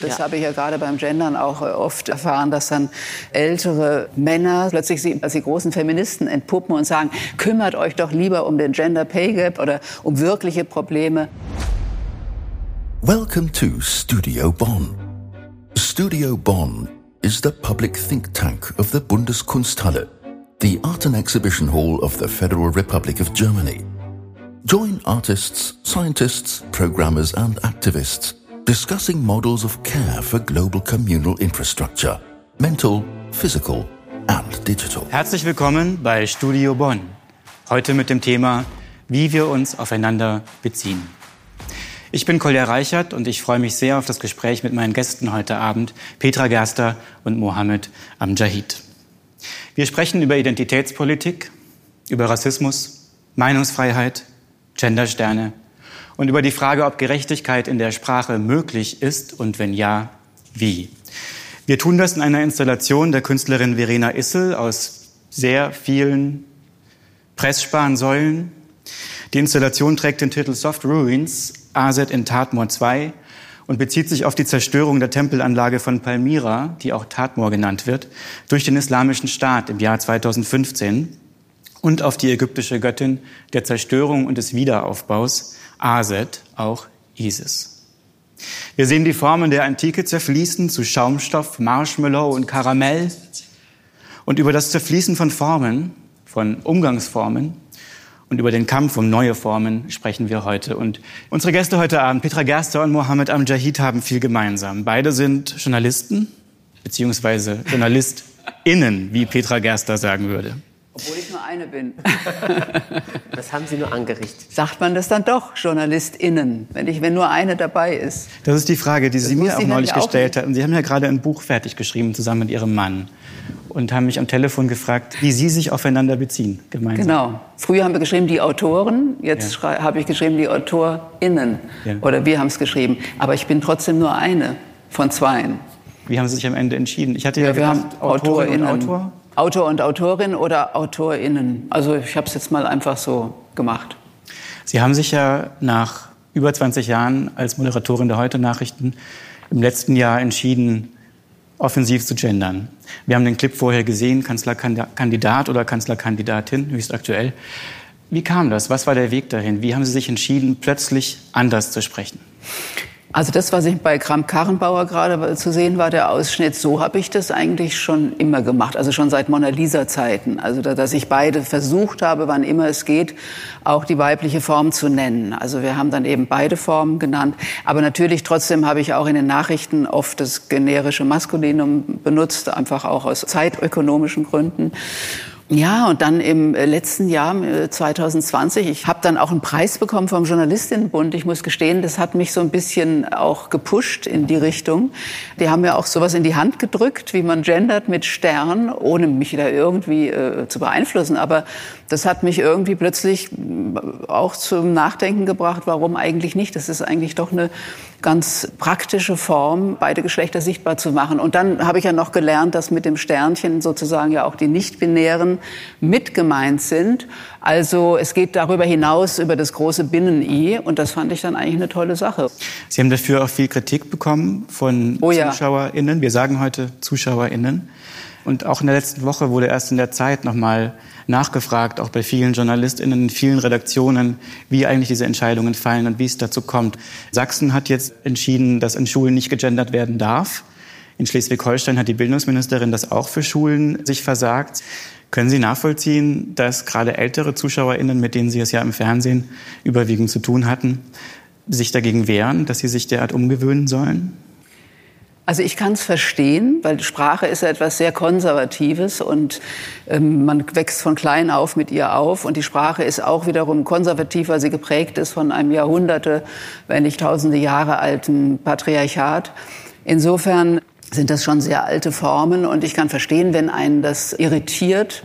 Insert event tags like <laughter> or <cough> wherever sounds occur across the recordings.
Das ja. habe ich ja gerade beim Gendern auch äh, oft erfahren, dass dann ältere Männer plötzlich sie als die großen Feministen entpuppen und sagen, kümmert euch doch lieber um den Gender Pay Gap oder um wirkliche Probleme. Welcome to Studio Bonn. Studio Bonn is the public think tank of the Bundeskunsthalle, the art and exhibition hall of the Federal Republic of Germany. Join artists, scientists, programmers and activists discussing models of care for global communal infrastructure, mental, physical and digital. Herzlich willkommen bei Studio Bonn. Heute mit dem Thema, wie wir uns aufeinander beziehen. Ich bin Kolja Reichert und ich freue mich sehr auf das Gespräch mit meinen Gästen heute Abend, Petra Gerster und Mohammed Amjahid. Wir sprechen über Identitätspolitik, über Rassismus, Meinungsfreiheit, Gendersterne und über die Frage, ob Gerechtigkeit in der Sprache möglich ist und wenn ja, wie. Wir tun das in einer Installation der Künstlerin Verena Issel aus sehr vielen Pressspansäulen. Die Installation trägt den Titel Soft Ruins, AZ in Tatmor 2 und bezieht sich auf die Zerstörung der Tempelanlage von Palmyra, die auch Tatmor genannt wird, durch den Islamischen Staat im Jahr 2015 und auf die ägyptische Göttin der Zerstörung und des Wiederaufbaus, Aset, auch Isis. Wir sehen die Formen der Antike zerfließen zu Schaumstoff, Marshmallow und Karamell. Und über das Zerfließen von Formen, von Umgangsformen und über den Kampf um neue Formen sprechen wir heute. Und unsere Gäste heute Abend, Petra Gerster und Mohammed Amjahid, haben viel gemeinsam. Beide sind Journalisten, beziehungsweise JournalistInnen, wie Petra Gerster sagen würde. Eine bin. <laughs> das haben Sie nur angerichtet. Sagt man das dann doch, JournalistInnen, wenn, ich, wenn nur eine dabei ist? Das ist die Frage, die Sie mir auch neulich gestellt hatten. Sie haben ja gerade ein Buch fertig geschrieben, zusammen mit Ihrem Mann. Und haben mich am Telefon gefragt, wie Sie sich aufeinander beziehen, gemeinsam. Genau. Früher haben wir geschrieben, die Autoren. Jetzt ja. habe ich geschrieben, die AutorInnen. Ja. Oder wir haben es geschrieben. Aber ich bin trotzdem nur eine von zweien. Wie haben Sie sich am Ende entschieden? Ich hatte ja, ja wir gedacht, haben AutorInnen. Und Autor. Autor und Autorin oder AutorInnen. Also ich habe es jetzt mal einfach so gemacht. Sie haben sich ja nach über 20 Jahren als Moderatorin der Heute-Nachrichten im letzten Jahr entschieden, offensiv zu gendern. Wir haben den Clip vorher gesehen, Kanzlerkandidat oder Kanzlerkandidatin, höchst aktuell. Wie kam das? Was war der Weg dahin? Wie haben Sie sich entschieden, plötzlich anders zu sprechen? Also das, was ich bei Kramp-Karrenbauer gerade zu sehen war, der Ausschnitt, so habe ich das eigentlich schon immer gemacht, also schon seit Mona Lisa Zeiten. Also dass ich beide versucht habe, wann immer es geht, auch die weibliche Form zu nennen. Also wir haben dann eben beide Formen genannt. Aber natürlich trotzdem habe ich auch in den Nachrichten oft das generische Maskulinum benutzt, einfach auch aus zeitökonomischen Gründen. Ja, und dann im äh, letzten Jahr, 2020, äh, ich habe dann auch einen Preis bekommen vom Journalistinnenbund. Ich muss gestehen, das hat mich so ein bisschen auch gepusht in die Richtung. Die haben mir auch sowas in die Hand gedrückt, wie man gendert mit Stern, ohne mich da irgendwie äh, zu beeinflussen. Aber das hat mich irgendwie plötzlich auch zum Nachdenken gebracht, warum eigentlich nicht. Das ist eigentlich doch eine ganz praktische Form, beide Geschlechter sichtbar zu machen. Und dann habe ich ja noch gelernt, dass mit dem Sternchen sozusagen ja auch die Nicht-Binären mit gemeint sind. Also es geht darüber hinaus über das große Binnen-I und das fand ich dann eigentlich eine tolle Sache. Sie haben dafür auch viel Kritik bekommen von oh ja. ZuschauerInnen. Wir sagen heute ZuschauerInnen. Und auch in der letzten Woche wurde erst in der Zeit nochmal nachgefragt, auch bei vielen JournalistInnen, in vielen Redaktionen, wie eigentlich diese Entscheidungen fallen und wie es dazu kommt. Sachsen hat jetzt entschieden, dass in Schulen nicht gegendert werden darf. In Schleswig-Holstein hat die Bildungsministerin das auch für Schulen sich versagt. Können Sie nachvollziehen, dass gerade ältere ZuschauerInnen, mit denen Sie es ja im Fernsehen überwiegend zu tun hatten, sich dagegen wehren, dass sie sich derart umgewöhnen sollen? Also ich kann es verstehen, weil Sprache ist ja etwas sehr Konservatives und ähm, man wächst von klein auf mit ihr auf und die Sprache ist auch wiederum konservativ, weil sie geprägt ist von einem Jahrhunderte, wenn nicht tausende Jahre alten Patriarchat. Insofern sind das schon sehr alte Formen und ich kann verstehen, wenn einen das irritiert.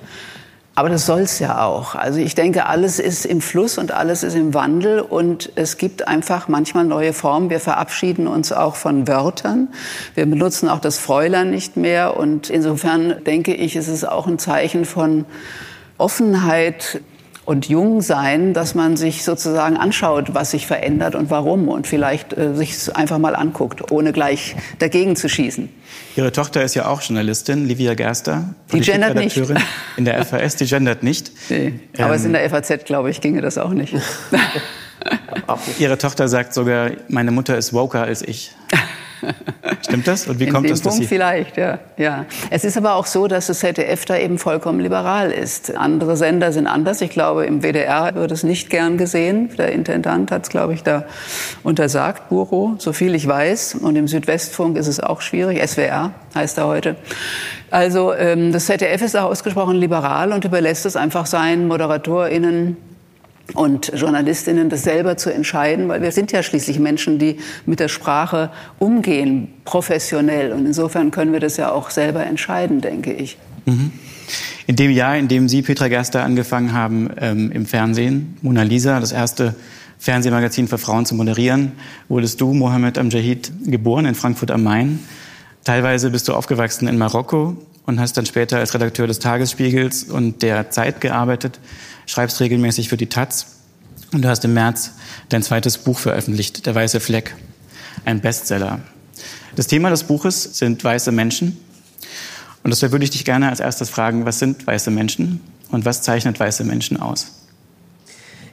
Aber das soll's ja auch. Also ich denke, alles ist im Fluss und alles ist im Wandel und es gibt einfach manchmal neue Formen. Wir verabschieden uns auch von Wörtern. Wir benutzen auch das Fräulein nicht mehr und insofern denke ich, ist es auch ein Zeichen von Offenheit und jung sein, dass man sich sozusagen anschaut, was sich verändert und warum und vielleicht äh, sich einfach mal anguckt, ohne gleich dagegen zu schießen. Ihre Tochter ist ja auch Journalistin, Livia Gerster, die gendert nicht. in der <laughs> FAS, die gendert nicht. Nee, aber ähm, in der FAZ, glaube ich, ginge das auch nicht. <laughs> Ihre Tochter sagt sogar, meine Mutter ist woker als ich. <laughs> Stimmt das? Und wie In kommt es, Punkt vielleicht, ja, ja. Es ist aber auch so, dass das ZDF da eben vollkommen liberal ist. Andere Sender sind anders. Ich glaube, im WDR wird es nicht gern gesehen. Der Intendant hat es, glaube ich, da untersagt, Buro, so viel ich weiß. Und im Südwestfunk ist es auch schwierig. SWR heißt er heute. Also ähm, das ZDF ist auch ausgesprochen liberal und überlässt es einfach seinen ModeratorInnen und Journalistinnen das selber zu entscheiden, weil wir sind ja schließlich Menschen, die mit der Sprache umgehen, professionell. Und insofern können wir das ja auch selber entscheiden, denke ich. Mhm. In dem Jahr, in dem Sie, Petra Gerster, angefangen haben ähm, im Fernsehen, Mona Lisa, das erste Fernsehmagazin für Frauen zu moderieren, wurdest du, Mohammed Amjahid, geboren in Frankfurt am Main. Teilweise bist du aufgewachsen in Marokko und hast dann später als Redakteur des Tagesspiegels und der Zeit gearbeitet schreibst regelmäßig für die Taz und du hast im März dein zweites Buch veröffentlicht, Der weiße Fleck, ein Bestseller. Das Thema des Buches sind weiße Menschen. Und deshalb würde ich dich gerne als erstes fragen, was sind weiße Menschen und was zeichnet weiße Menschen aus?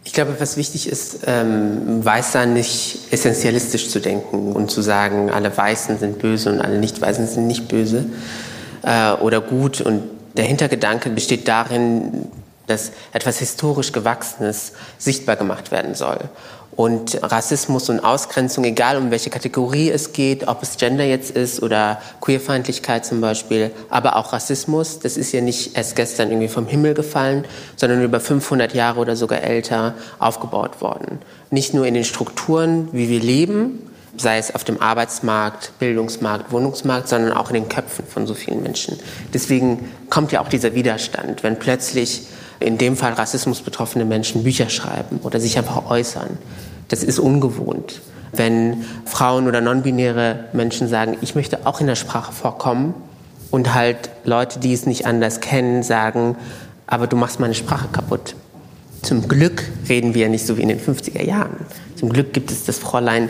Ich glaube, was wichtig ist, ähm, Weißsein nicht essentialistisch zu denken und zu sagen, alle Weißen sind böse und alle Nicht-Weißen sind nicht böse äh, oder gut. Und der Hintergedanke besteht darin, dass etwas historisch Gewachsenes sichtbar gemacht werden soll. Und Rassismus und Ausgrenzung, egal um welche Kategorie es geht, ob es Gender jetzt ist oder Queerfeindlichkeit zum Beispiel, aber auch Rassismus, das ist ja nicht erst gestern irgendwie vom Himmel gefallen, sondern über 500 Jahre oder sogar älter aufgebaut worden. Nicht nur in den Strukturen, wie wir leben, sei es auf dem Arbeitsmarkt, Bildungsmarkt, Wohnungsmarkt, sondern auch in den Köpfen von so vielen Menschen. Deswegen kommt ja auch dieser Widerstand, wenn plötzlich in dem Fall Rassismus betroffene Menschen Bücher schreiben oder sich einfach äußern. Das ist ungewohnt. Wenn Frauen oder non-binäre Menschen sagen, ich möchte auch in der Sprache vorkommen und halt Leute, die es nicht anders kennen, sagen, aber du machst meine Sprache kaputt. Zum Glück reden wir ja nicht so wie in den 50er Jahren. Zum Glück gibt es das Fräulein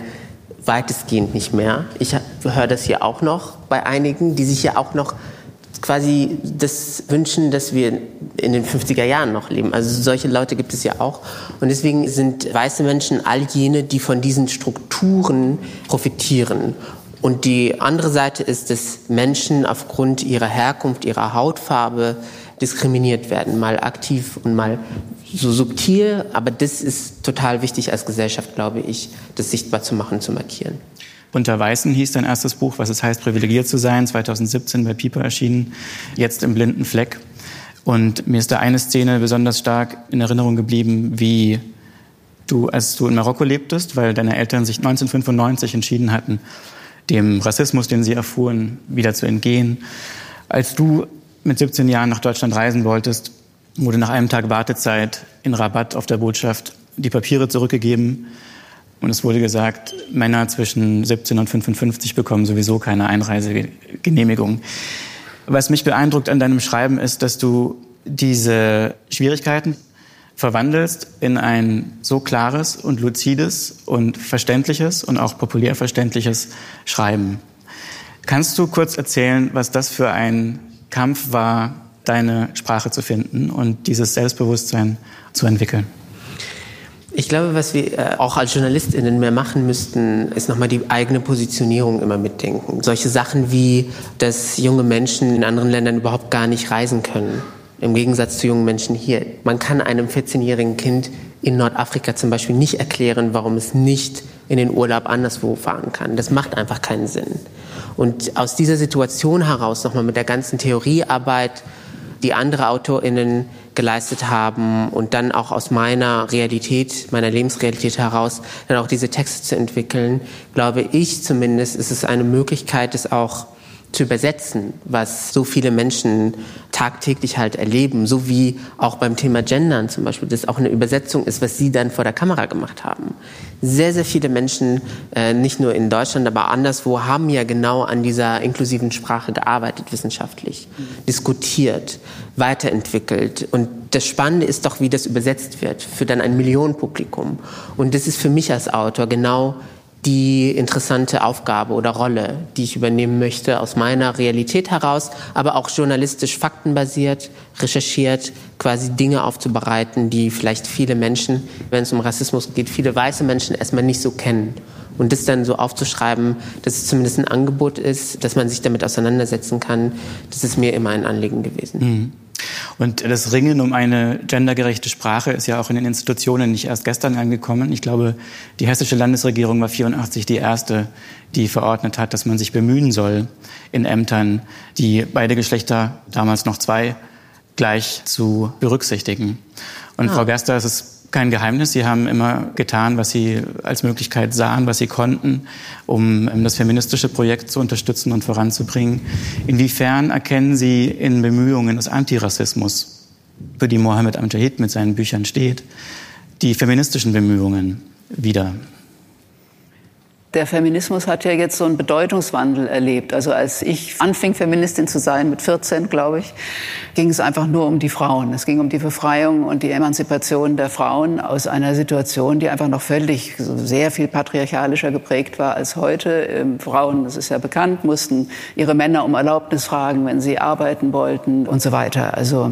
weitestgehend nicht mehr. Ich höre das hier auch noch bei einigen, die sich ja auch noch quasi das wünschen, dass wir in den 50er Jahren noch leben. Also solche Leute gibt es ja auch. Und deswegen sind weiße Menschen all jene, die von diesen Strukturen profitieren. Und die andere Seite ist, dass Menschen aufgrund ihrer Herkunft, ihrer Hautfarbe diskriminiert werden, mal aktiv und mal so subtil. Aber das ist total wichtig als Gesellschaft, glaube ich, das sichtbar zu machen, zu markieren. Unter Weißen hieß dein erstes Buch, was es heißt, privilegiert zu sein, 2017 bei Piper erschienen, jetzt im blinden Fleck. Und mir ist da eine Szene besonders stark in Erinnerung geblieben, wie du, als du in Marokko lebtest, weil deine Eltern sich 1995 entschieden hatten, dem Rassismus, den sie erfuhren, wieder zu entgehen. Als du mit 17 Jahren nach Deutschland reisen wolltest, wurde nach einem Tag Wartezeit in Rabatt auf der Botschaft die Papiere zurückgegeben und es wurde gesagt, Männer zwischen 17 und 55 bekommen sowieso keine Einreisegenehmigung. Was mich beeindruckt an deinem Schreiben ist, dass du diese Schwierigkeiten verwandelst in ein so klares und luzides und verständliches und auch populär verständliches Schreiben. Kannst du kurz erzählen, was das für ein Kampf war, deine Sprache zu finden und dieses Selbstbewusstsein zu entwickeln? Ich glaube, was wir äh, auch als JournalistInnen mehr machen müssten, ist nochmal die eigene Positionierung immer mitdenken. Solche Sachen wie, dass junge Menschen in anderen Ländern überhaupt gar nicht reisen können. Im Gegensatz zu jungen Menschen hier. Man kann einem 14-jährigen Kind in Nordafrika zum Beispiel nicht erklären, warum es nicht in den Urlaub anderswo fahren kann. Das macht einfach keinen Sinn. Und aus dieser Situation heraus nochmal mit der ganzen Theoriearbeit, die andere AutorInnen geleistet haben und dann auch aus meiner Realität, meiner Lebensrealität heraus dann auch diese Texte zu entwickeln, glaube ich zumindest, ist es eine Möglichkeit, es auch zu übersetzen, was so viele Menschen tagtäglich halt erleben, so wie auch beim Thema Gendern zum Beispiel, das auch eine Übersetzung ist, was Sie dann vor der Kamera gemacht haben. Sehr, sehr viele Menschen, äh, nicht nur in Deutschland, aber anderswo, haben ja genau an dieser inklusiven Sprache gearbeitet, wissenschaftlich, diskutiert, weiterentwickelt. Und das Spannende ist doch, wie das übersetzt wird für dann ein Millionenpublikum. Und das ist für mich als Autor genau die interessante Aufgabe oder Rolle, die ich übernehmen möchte aus meiner Realität heraus, aber auch journalistisch faktenbasiert, recherchiert, quasi Dinge aufzubereiten, die vielleicht viele Menschen, wenn es um Rassismus geht, viele weiße Menschen erstmal nicht so kennen. Und das dann so aufzuschreiben, dass es zumindest ein Angebot ist, dass man sich damit auseinandersetzen kann, das ist mir immer ein Anliegen gewesen. Mhm. Und das Ringen um eine gendergerechte Sprache ist ja auch in den Institutionen nicht erst gestern angekommen. Ich glaube, die hessische Landesregierung war 84 die erste, die verordnet hat, dass man sich bemühen soll, in Ämtern die beide Geschlechter, damals noch zwei, gleich zu berücksichtigen. Und ah. Frau Gerster, es ist kein Geheimnis. Sie haben immer getan, was Sie als Möglichkeit sahen, was Sie konnten, um das feministische Projekt zu unterstützen und voranzubringen. Inwiefern erkennen Sie in Bemühungen des Antirassismus, für die Mohammed Amjahid mit seinen Büchern steht, die feministischen Bemühungen wieder? Der Feminismus hat ja jetzt so einen Bedeutungswandel erlebt. Also als ich anfing, Feministin zu sein, mit 14, glaube ich, ging es einfach nur um die Frauen. Es ging um die Befreiung und die Emanzipation der Frauen aus einer Situation, die einfach noch völlig sehr viel patriarchalischer geprägt war als heute. Ähm, Frauen, das ist ja bekannt, mussten ihre Männer um Erlaubnis fragen, wenn sie arbeiten wollten und so weiter. Also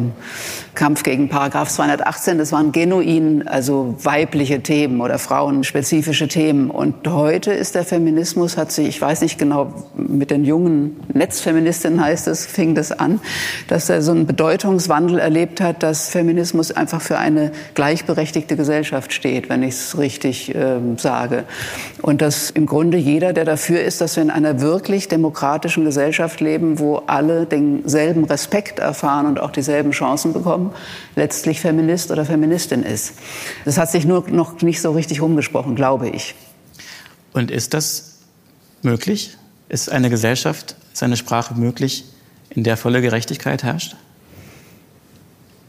Kampf gegen Paragraph 218, das waren genuin, also weibliche Themen oder frauenspezifische Themen. Und heute ist der Feminismus, hat sich, ich weiß nicht genau, mit den jungen Netzfeministinnen heißt es, fing das an, dass er so einen Bedeutungswandel erlebt hat, dass Feminismus einfach für eine gleichberechtigte Gesellschaft steht, wenn ich es richtig äh, sage. Und dass im Grunde jeder, der dafür ist, dass wir in einer wirklich demokratischen Gesellschaft leben, wo alle denselben Respekt erfahren und auch dieselben Chancen bekommen, letztlich Feminist oder Feministin ist. Das hat sich nur noch nicht so richtig rumgesprochen, glaube ich. Und ist das möglich? Ist eine Gesellschaft, ist eine Sprache möglich, in der volle Gerechtigkeit herrscht?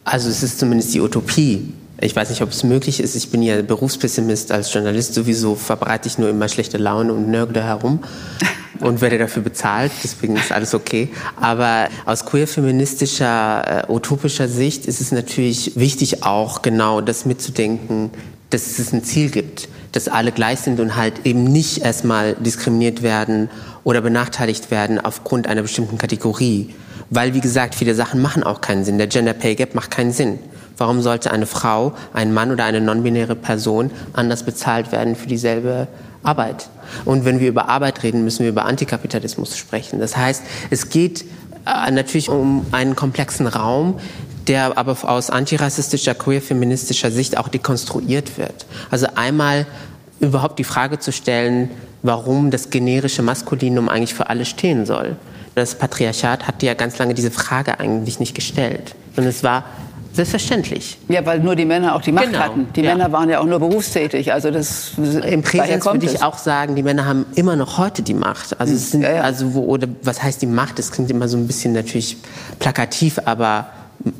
Also es ist zumindest die Utopie. Ich weiß nicht, ob es möglich ist. Ich bin ja Berufspessimist als Journalist. Sowieso verbreite ich nur immer schlechte Laune und nörgle herum <laughs> und werde dafür bezahlt. Deswegen ist alles okay. Aber aus queer-feministischer, äh, utopischer Sicht ist es natürlich wichtig, auch genau das mitzudenken, dass es ein Ziel gibt, dass alle gleich sind und halt eben nicht erstmal diskriminiert werden oder benachteiligt werden aufgrund einer bestimmten Kategorie. Weil, wie gesagt, viele Sachen machen auch keinen Sinn. Der Gender Pay Gap macht keinen Sinn. Warum sollte eine Frau, ein Mann oder eine non-binäre Person anders bezahlt werden für dieselbe Arbeit? Und wenn wir über Arbeit reden, müssen wir über Antikapitalismus sprechen. Das heißt, es geht äh, natürlich um einen komplexen Raum, der aber aus antirassistischer, queer-feministischer Sicht auch dekonstruiert wird. Also einmal überhaupt die Frage zu stellen, warum das generische Maskulinum eigentlich für alle stehen soll. Das Patriarchat hat ja ganz lange diese Frage eigentlich nicht gestellt. Und es war Selbstverständlich. Ja, weil nur die Männer auch die Macht genau, hatten. Die ja. Männer waren ja auch nur berufstätig. Also das im Präsens würde ich auch sagen, die Männer haben immer noch heute die Macht. Also es sind, ja, ja. also wo, oder was heißt die Macht? Das klingt immer so ein bisschen natürlich plakativ, aber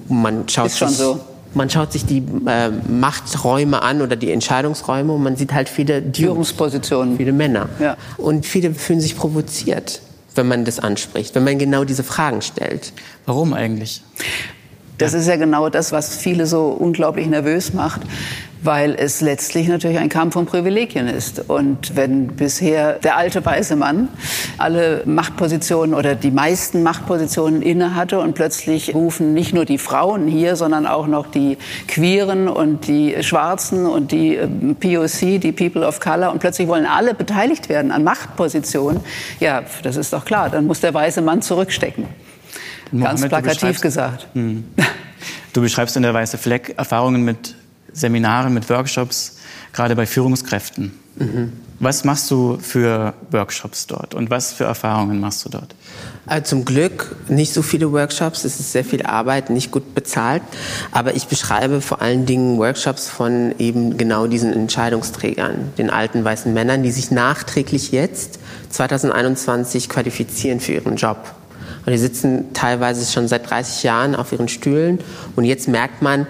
man schaut Ist sich so. man schaut sich die äh, Machträume an oder die Entscheidungsräume und man sieht halt viele Führungspositionen, viele Männer. Ja. Und viele fühlen sich provoziert, wenn man das anspricht, wenn man genau diese Fragen stellt. Warum eigentlich? Das ist ja genau das, was viele so unglaublich nervös macht, weil es letztlich natürlich ein Kampf um Privilegien ist. Und wenn bisher der alte weiße Mann alle Machtpositionen oder die meisten Machtpositionen inne hatte und plötzlich rufen nicht nur die Frauen hier, sondern auch noch die Queeren und die Schwarzen und die ähm, POC, die People of Color und plötzlich wollen alle beteiligt werden an Machtpositionen, ja, das ist doch klar, dann muss der weiße Mann zurückstecken. Mohammed, Ganz plakativ gesagt. Hm. Du beschreibst in der Weiße Fleck Erfahrungen mit Seminaren, mit Workshops, gerade bei Führungskräften. Mhm. Was machst du für Workshops dort und was für Erfahrungen machst du dort? Also zum Glück nicht so viele Workshops, es ist sehr viel Arbeit, nicht gut bezahlt, aber ich beschreibe vor allen Dingen Workshops von eben genau diesen Entscheidungsträgern, den alten weißen Männern, die sich nachträglich jetzt 2021 qualifizieren für ihren Job Und die sitzen teilweise schon seit 30 Jahren auf ihren Stühlen. Und jetzt merkt man,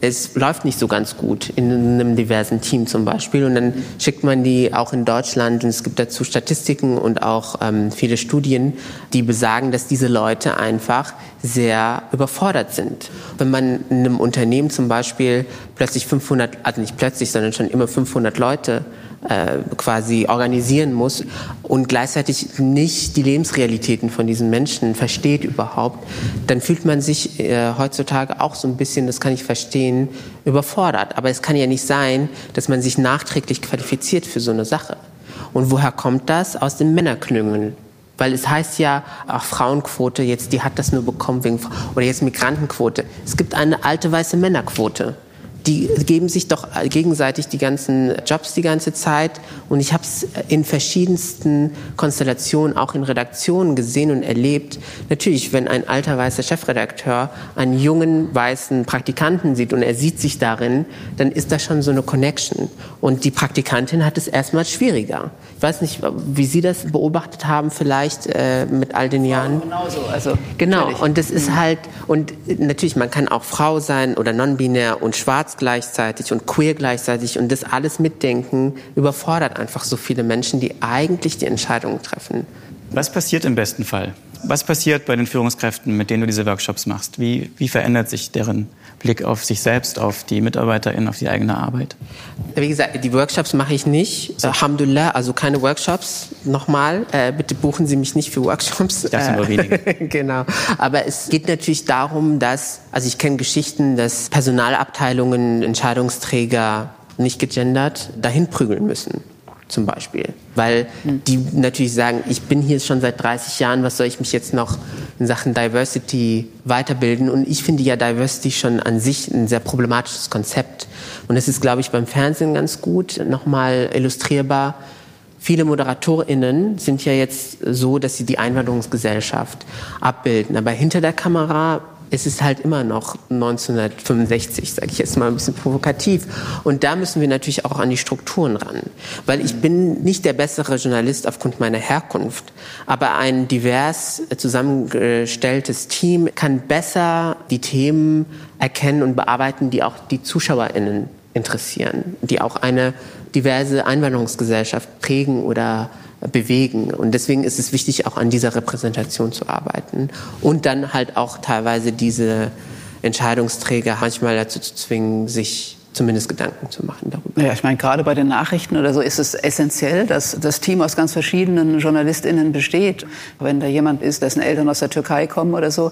es läuft nicht so ganz gut in einem diversen Team zum Beispiel. Und dann schickt man die auch in Deutschland und es gibt dazu Statistiken und auch ähm, viele Studien, die besagen, dass diese Leute einfach sehr überfordert sind. Wenn man in einem Unternehmen zum Beispiel plötzlich 500, also nicht plötzlich, sondern schon immer 500 Leute äh, quasi organisieren muss und gleichzeitig nicht die Lebensrealitäten von diesen Menschen versteht überhaupt, dann fühlt man sich äh, heutzutage auch so ein bisschen, das kann ich verstehen, überfordert. Aber es kann ja nicht sein, dass man sich nachträglich qualifiziert für so eine Sache. Und woher kommt das? Aus den Männerklüngeln. Weil es heißt ja, auch Frauenquote, jetzt, die hat das nur bekommen wegen, oder jetzt Migrantenquote. Es gibt eine alte weiße Männerquote die geben sich doch gegenseitig die ganzen Jobs die ganze Zeit. Und ich habe es in verschiedensten Konstellationen, auch in Redaktionen gesehen und erlebt. Natürlich, wenn ein alter weißer Chefredakteur einen jungen weißen Praktikanten sieht und er sieht sich darin, dann ist da schon so eine Connection. Und die Praktikantin hat es erstmal schwieriger. Ich weiß nicht, wie Sie das beobachtet haben, vielleicht äh, mit all den Jahren. Genauso, also genau. Natürlich. Und das ist halt und natürlich, man kann auch Frau sein oder non-binär und schwarz gleichzeitig und queer gleichzeitig und das alles mitdenken überfordert einfach so viele Menschen, die eigentlich die Entscheidungen treffen. Was passiert im besten Fall? Was passiert bei den Führungskräften, mit denen du diese Workshops machst? Wie, wie verändert sich deren Blick auf sich selbst, auf die MitarbeiterInnen, auf die eigene Arbeit? Wie gesagt, die Workshops mache ich nicht. Alhamdulillah, also keine Workshops. Nochmal, äh, bitte buchen Sie mich nicht für Workshops. Das sind nur wenige. <laughs> genau. Aber es geht natürlich darum, dass, also ich kenne Geschichten, dass Personalabteilungen, Entscheidungsträger nicht gegendert dahin prügeln müssen zum Beispiel. Weil die natürlich sagen, ich bin hier schon seit 30 Jahren, was soll ich mich jetzt noch in Sachen Diversity weiterbilden? Und ich finde ja Diversity schon an sich ein sehr problematisches Konzept. Und es ist, glaube ich, beim Fernsehen ganz gut nochmal illustrierbar. Viele ModeratorInnen sind ja jetzt so, dass sie die Einwanderungsgesellschaft abbilden. Aber hinter der Kamera es ist halt immer noch 1965, sage ich jetzt mal ein bisschen provokativ. Und da müssen wir natürlich auch an die Strukturen ran. Weil ich bin nicht der bessere Journalist aufgrund meiner Herkunft, aber ein divers zusammengestelltes Team kann besser die Themen erkennen und bearbeiten, die auch die ZuschauerInnen interessieren, die auch eine diverse Einwanderungsgesellschaft prägen oder bewegen. Und deswegen ist es wichtig, auch an dieser Repräsentation zu arbeiten und dann halt auch teilweise diese Entscheidungsträger manchmal dazu zu zwingen, sich zumindest Gedanken zu machen darüber. Ja, ich meine, gerade bei den Nachrichten oder so ist es essentiell, dass das Team aus ganz verschiedenen JournalistInnen besteht. Wenn da jemand ist, dessen Eltern aus der Türkei kommen oder so,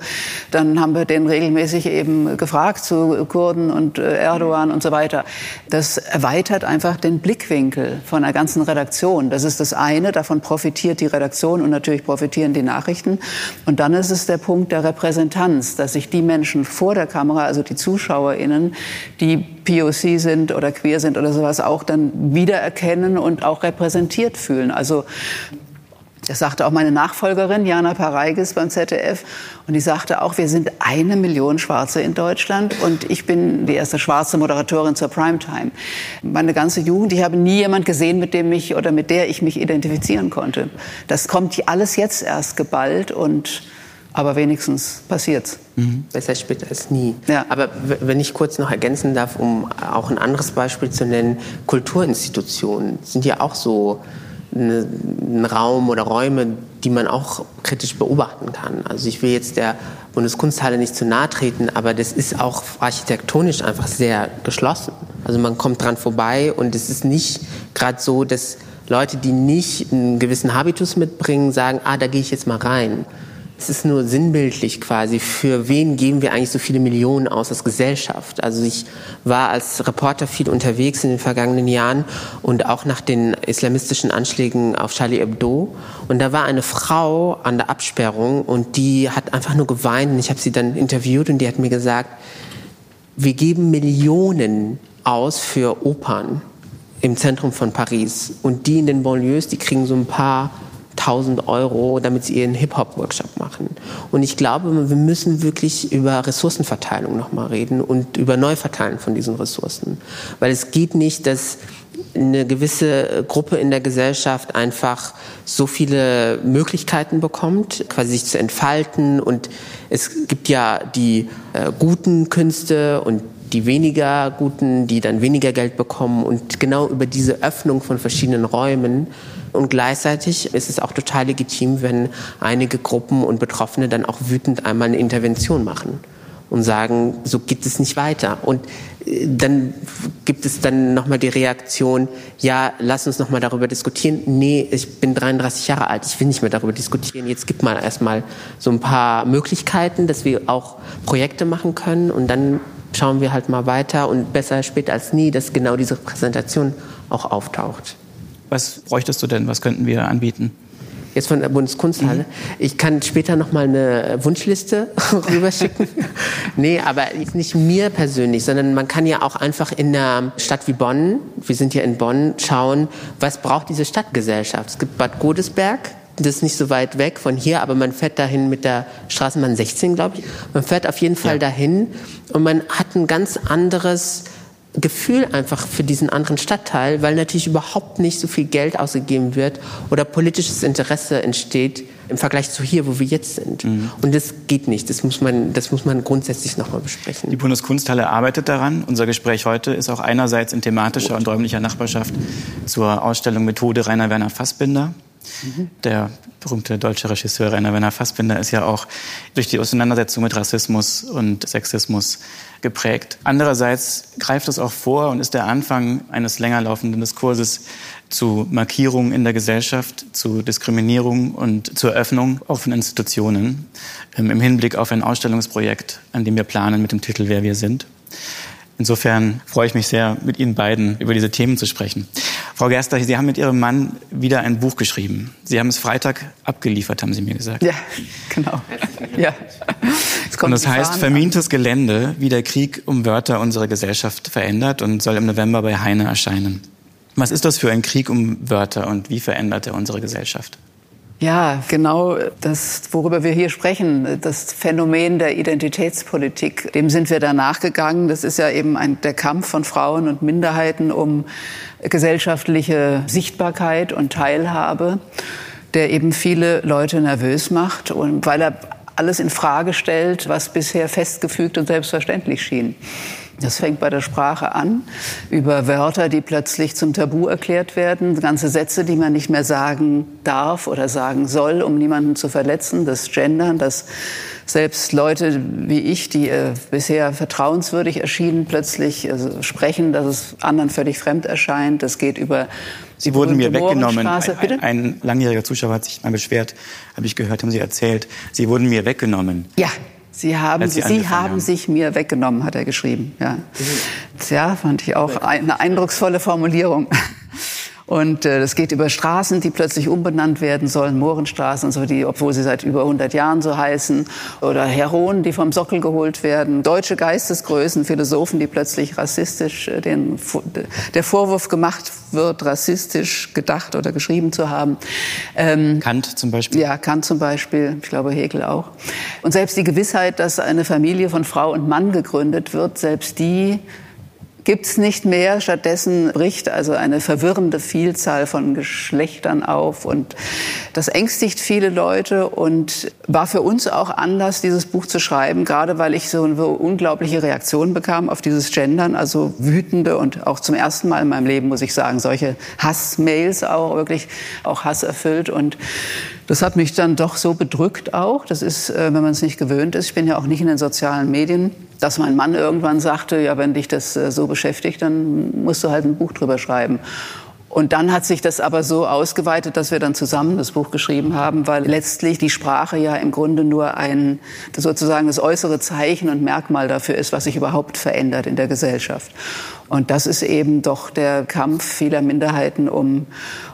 dann haben wir den regelmäßig eben gefragt zu Kurden und äh, Erdogan und so weiter. Das erweitert einfach den Blickwinkel von einer ganzen Redaktion. Das ist das eine, davon profitiert die Redaktion und natürlich profitieren die Nachrichten. Und dann ist es der Punkt der Repräsentanz, dass sich die Menschen vor der Kamera, also die ZuschauerInnen, die POC sind oder queer sind oder sowas auch dann wiedererkennen und auch repräsentiert fühlen. Also das sagte auch meine Nachfolgerin Jana Pareigis beim ZDF. Und die sagte auch, wir sind eine Million Schwarze in Deutschland und ich bin die erste schwarze Moderatorin zur Primetime. Meine ganze Jugend, ich habe nie jemand gesehen, mit dem ich oder mit der ich mich identifizieren konnte. Das kommt alles jetzt erst geballt und aber wenigstens passiert's. Mhm. Besser später als nie. Ja. Aber wenn ich kurz noch ergänzen darf, um auch ein anderes Beispiel zu nennen, Kulturinstitutionen sind ja auch so ein Raum oder Räume, die man auch kritisch beobachten kann. Also ich will jetzt der Bundeskunsthalle nicht zu nahe treten, aber das ist auch architektonisch einfach sehr geschlossen. Also man kommt dran vorbei und es ist nicht gerade so, dass Leute, die nicht einen gewissen Habitus mitbringen, sagen, ah, da gehe ich jetzt mal rein. Es ist nur sinnbildlich quasi, für wen geben wir eigentlich so viele Millionen aus als Gesellschaft. Also ich war als Reporter viel unterwegs in den vergangenen Jahren und auch nach den islamistischen Anschlägen auf Charlie Hebdo. Und da war eine Frau an der Absperrung und die hat einfach nur geweint. Und ich habe sie dann interviewt und die hat mir gesagt, wir geben Millionen aus für Opern im Zentrum von Paris. Und die in den Banlieues, die kriegen so ein paar 1000 Euro, damit sie ihren Hip-Hop-Workshop machen. Und ich glaube, wir müssen wirklich über Ressourcenverteilung nochmal reden und über Neuverteilen von diesen Ressourcen. Weil es geht nicht, dass eine gewisse Gruppe in der Gesellschaft einfach so viele Möglichkeiten bekommt, quasi sich zu entfalten. Und es gibt ja die äh, guten Künste und die weniger guten, die dann weniger Geld bekommen. Und genau über diese Öffnung von verschiedenen Räumen und gleichzeitig ist es auch total legitim, wenn einige Gruppen und Betroffene dann auch wütend einmal eine Intervention machen und sagen, so geht es nicht weiter. Und äh, dann gibt es dann nochmal die Reaktion, ja, lass uns nochmal darüber diskutieren. Nee, ich bin 33 Jahre alt, ich will nicht mehr darüber diskutieren. Jetzt gibt mal erstmal so ein paar Möglichkeiten, dass wir auch Projekte machen können und dann schauen wir halt mal weiter und besser später als nie, dass genau diese Präsentation auch auftaucht. Was bräuchtest du denn? Was könnten wir anbieten? Jetzt von der Bundeskunsthalle. Mhm. Ich kann später noch mal eine Wunschliste <laughs> rüberschicken. <laughs> nee, aber nicht mir persönlich, sondern man kann ja auch einfach in einer Stadt wie Bonn, wir sind ja in Bonn, schauen, was braucht diese Stadtgesellschaft. Es gibt Bad Godesberg, das ist nicht so weit weg von hier, aber man fährt dahin mit der Straßenbahn 16, glaube ich. Man fährt auf jeden Fall ja. dahin und man hat ein ganz anderes Gefühl einfach für diesen anderen Stadtteil, weil natürlich überhaupt nicht so viel Geld ausgegeben wird oder politisches Interesse entsteht im Vergleich zu hier, wo wir jetzt sind. Mhm. Und das geht nicht. Das muss man, das muss man grundsätzlich nochmal besprechen. Die Bundeskunsthalle arbeitet daran. Unser Gespräch heute ist auch einerseits in thematischer und räumlicher Nachbarschaft zur Ausstellung Methode Rainer Werner Fassbinder. Der berühmte deutsche Regisseur Rainer Werner Fassbinder ist ja auch durch die Auseinandersetzung mit Rassismus und Sexismus geprägt. Andererseits greift es auch vor und ist der Anfang eines länger laufenden Diskurses zu Markierungen in der Gesellschaft, zu Diskriminierung und zur Öffnung auch von Institutionen ähm, im Hinblick auf ein Ausstellungsprojekt, an dem wir planen mit dem Titel Wer wir sind. Insofern freue ich mich sehr, mit Ihnen beiden über diese Themen zu sprechen. Frau Gerster, Sie haben mit Ihrem Mann wieder ein Buch geschrieben. Sie haben es Freitag abgeliefert, haben Sie mir gesagt. Ja, genau. Ja. Und das heißt Vermintes Gelände, wie der Krieg um Wörter unsere Gesellschaft verändert und soll im November bei Heine erscheinen. Was ist das für ein Krieg um Wörter und wie verändert er unsere Gesellschaft? Ja, genau das, worüber wir hier sprechen, das Phänomen der Identitätspolitik, dem sind wir da nachgegangen. Das ist ja eben ein, der Kampf von Frauen und Minderheiten um gesellschaftliche Sichtbarkeit und Teilhabe, der eben viele Leute nervös macht und weil er alles in Frage stellt, was bisher festgefügt und selbstverständlich schien. Das fängt bei der Sprache an, über Wörter, die plötzlich zum Tabu erklärt werden, ganze Sätze, die man nicht mehr sagen darf oder sagen soll, um niemanden zu verletzen, das Gendern, das selbst Leute wie ich, die äh, bisher vertrauenswürdig erschienen, plötzlich äh, sprechen, dass es anderen völlig fremd erscheint. Das geht über Sie wurden mir weggenommen. Ein, ein, langjähriger Zuschauer hat sich mal beschwert, habe ich gehört, haben Sie erzählt. Sie wurden mir weggenommen. Ja, Sie haben, Sie, Sie haben, haben, sich mir weggenommen, hat er geschrieben. Ja, ja fand ich auch eine eindrucksvolle Formulierung. Und äh, das geht über Straßen, die plötzlich umbenannt werden sollen, Mohrenstraßen, so die, obwohl sie seit über 100 Jahren so heißen, oder Heroen, die vom Sockel geholt werden, deutsche Geistesgrößen, Philosophen, die plötzlich rassistisch äh, den, der Vorwurf gemacht wird, rassistisch gedacht oder geschrieben zu haben. Ähm, Kant zum Beispiel. Ja, Kant zum Beispiel, ich glaube Hegel auch. Und selbst die Gewissheit, dass eine Familie von Frau und Mann gegründet wird, selbst die gibt's nicht mehr. Stattdessen bricht also eine verwirrende Vielzahl von Geschlechtern auf und das ängstigt viele Leute und war für uns auch Anlass, dieses Buch zu schreiben, gerade weil ich so eine unglaubliche Reaktion bekam auf dieses Gendern, also wütende und auch zum ersten Mal in meinem Leben, muss ich sagen, solche Hassmails auch wirklich auch Hass erfüllt und das hat mich dann doch so bedrückt auch. Das ist, äh, wenn man es nicht gewöhnt ist. Ich bin ja auch nicht in den sozialen Medien dass mein Mann irgendwann sagte, ja, wenn dich das äh, so beschäftigt, dann musst du halt ein Buch drüber schreiben. Und dann hat sich das aber so ausgeweitet, dass wir dann zusammen das Buch geschrieben haben, weil letztlich die Sprache ja im Grunde nur ein sozusagen das äußere Zeichen und Merkmal dafür ist, was sich überhaupt verändert in der Gesellschaft. Und das ist eben doch der Kampf vieler Minderheiten um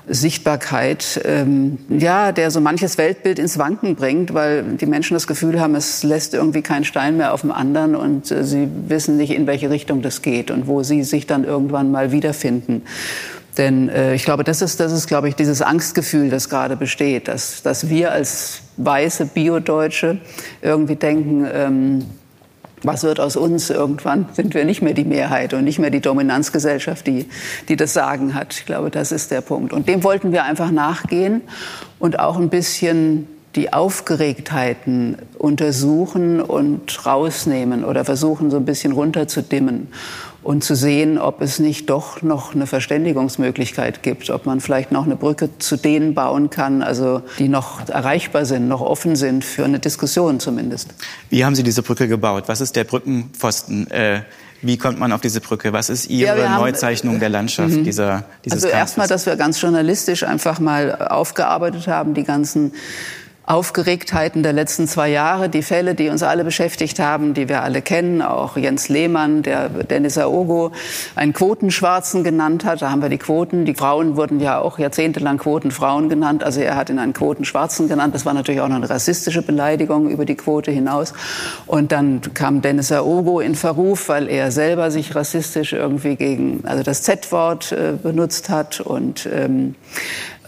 Sichtbarkeit, ähm, ja, der so manches Weltbild ins Wanken bringt, weil die Menschen das Gefühl haben, es lässt irgendwie keinen Stein mehr auf dem anderen und äh, sie wissen nicht, in welche Richtung das geht und wo sie sich dann irgendwann mal wiederfinden. Denn äh, ich glaube, das ist, das ist, glaube ich, dieses Angstgefühl, das gerade besteht, dass, dass wir als weiße Biodeutsche irgendwie denken, ähm, was wird aus uns? Irgendwann sind wir nicht mehr die Mehrheit und nicht mehr die Dominanzgesellschaft, die, die das Sagen hat. Ich glaube, das ist der Punkt. Und dem wollten wir einfach nachgehen und auch ein bisschen die Aufgeregtheiten untersuchen und rausnehmen oder versuchen, so ein bisschen runterzudimmen und zu sehen, ob es nicht doch noch eine Verständigungsmöglichkeit gibt, ob man vielleicht noch eine Brücke zu denen bauen kann, also die noch erreichbar sind, noch offen sind für eine Diskussion zumindest. Wie haben Sie diese Brücke gebaut? Was ist der Brückenpfosten? Äh wie kommt man auf diese Brücke? Was ist Ihre ja, haben, Neuzeichnung der Landschaft mhm. dieser, dieses Also erstmal, dass wir ganz journalistisch einfach mal aufgearbeitet haben, die ganzen Aufgeregtheiten der letzten zwei Jahre, die Fälle, die uns alle beschäftigt haben, die wir alle kennen, auch Jens Lehmann, der Dennis Aogo einen Quotenschwarzen genannt hat. Da haben wir die Quoten. Die Frauen wurden ja auch jahrzehntelang Quotenfrauen genannt. Also er hat ihn einen Quotenschwarzen genannt. Das war natürlich auch noch eine rassistische Beleidigung über die Quote hinaus. Und dann kam Dennis Aogo in Verruf, weil er selber sich rassistisch irgendwie gegen, also das Z-Wort äh, benutzt hat und ähm,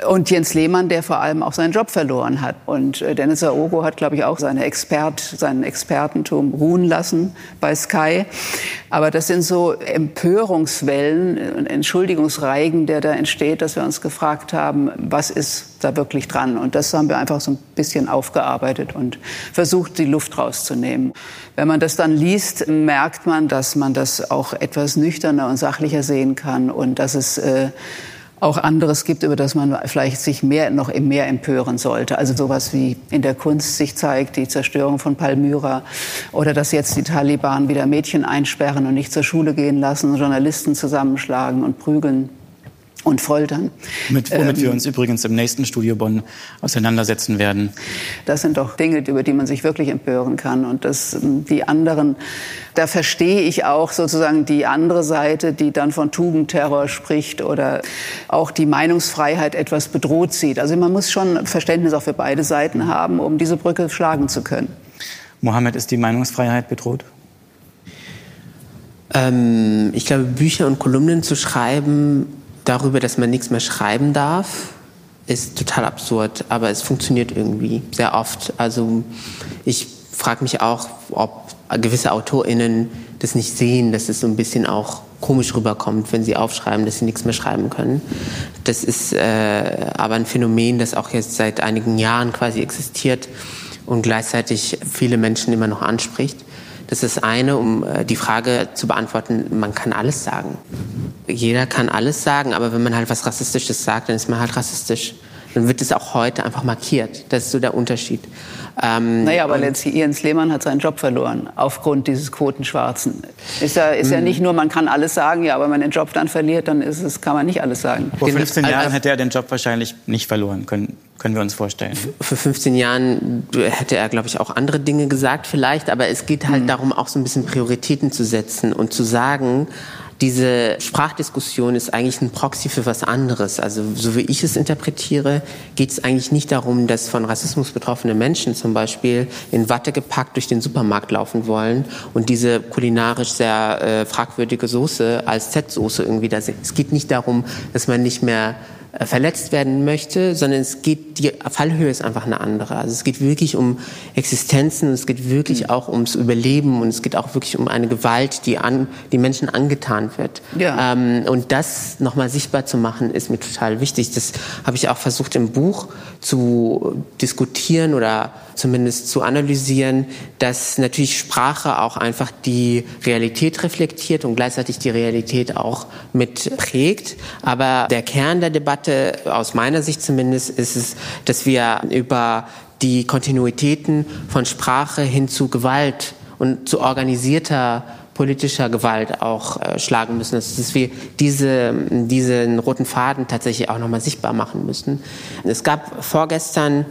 und Jens Lehmann, der vor allem auch seinen Job verloren hat. Und äh, Dennis Aogo hat, glaube ich, auch seine Expert, seinen Expertentum ruhen lassen bei Sky. Aber das sind so Empörungswellen und Entschuldigungsreigen, der da entsteht, dass wir uns gefragt haben, was ist da wirklich dran? Und das haben wir einfach so ein bisschen aufgearbeitet und versucht, die Luft rauszunehmen. Wenn man das dann liest, merkt man, dass man das auch etwas nüchterner und sachlicher sehen kann und dass es äh, auch anderes gibt, über das man vielleicht sich mehr, noch mehr empören sollte. Also sowas wie in der Kunst sich zeigt, die Zerstörung von Palmyra oder dass jetzt die Taliban wieder Mädchen einsperren und nicht zur Schule gehen lassen, Journalisten zusammenschlagen und prügeln und Foltern. Mit, womit ähm, wir uns übrigens im nächsten Studio Bonn auseinandersetzen werden. Das sind doch Dinge, über die man sich wirklich empören kann. Und das, die anderen, da verstehe ich auch sozusagen die andere Seite, die dann von Tugendterror spricht oder auch die Meinungsfreiheit etwas bedroht sieht. Also man muss schon Verständnis auch für beide Seiten haben, um diese Brücke schlagen zu können. Mohammed, ist die Meinungsfreiheit bedroht? Ähm, ich glaube, Bücher und Kolumnen zu schreiben darüber, dass man nichts mehr schreiben darf, ist total absurd, aber es funktioniert irgendwie sehr oft. Also ich frage mich auch, ob gewisse AutorInnen das nicht sehen, dass es so ein bisschen auch komisch rüberkommt, wenn sie aufschreiben, dass sie nichts mehr schreiben können. Das ist äh, aber ein Phänomen, das auch jetzt seit einigen Jahren quasi existiert und gleichzeitig viele Menschen immer noch anspricht. Das ist eine, um äh, die Frage zu beantworten, man kann alles sagen. Jeder kann alles sagen, aber wenn man halt was Rassistisches sagt, dann ist man halt rassistisch. Dann wird es auch heute einfach markiert. Das ist so der Unterschied. Ähm, naja, aber letztlich Jens Lehmann hat seinen Job verloren aufgrund dieses Quotenschwarzen. Ist ja, ist ja mhm. nicht nur, man kann alles sagen, ja, aber wenn man den Job dann verliert, dann ist es, kann man nicht alles sagen. Vor 15 Jahren hätte er den Job wahrscheinlich nicht verloren können, können wir uns vorstellen. Vor 15 Jahren hätte er, glaube ich, auch andere Dinge gesagt vielleicht, aber es geht halt mhm. darum, auch so ein bisschen Prioritäten zu setzen und zu sagen, diese Sprachdiskussion ist eigentlich ein Proxy für was anderes. Also so wie ich es interpretiere, geht es eigentlich nicht darum, dass von Rassismus betroffene Menschen zum Beispiel in Watte gepackt durch den Supermarkt laufen wollen und diese kulinarisch sehr äh, fragwürdige Soße als Z-Soße irgendwie da sind. Es geht nicht darum, dass man nicht mehr verletzt werden möchte, sondern es geht, die Fallhöhe ist einfach eine andere. Also es geht wirklich um Existenzen, es geht wirklich mhm. auch ums Überleben und es geht auch wirklich um eine Gewalt, die an die Menschen angetan wird. Ja. Ähm, und das nochmal sichtbar zu machen, ist mir total wichtig. Das habe ich auch versucht im Buch zu diskutieren oder zumindest zu analysieren, dass natürlich Sprache auch einfach die Realität reflektiert und gleichzeitig die Realität auch mit prägt. Aber der Kern der Debatte, aus meiner Sicht zumindest, ist es, dass wir über die Kontinuitäten von Sprache hin zu Gewalt und zu organisierter politischer Gewalt auch äh, schlagen müssen, dass wir diese, diesen roten Faden tatsächlich auch nochmal sichtbar machen müssen. Es gab vorgestern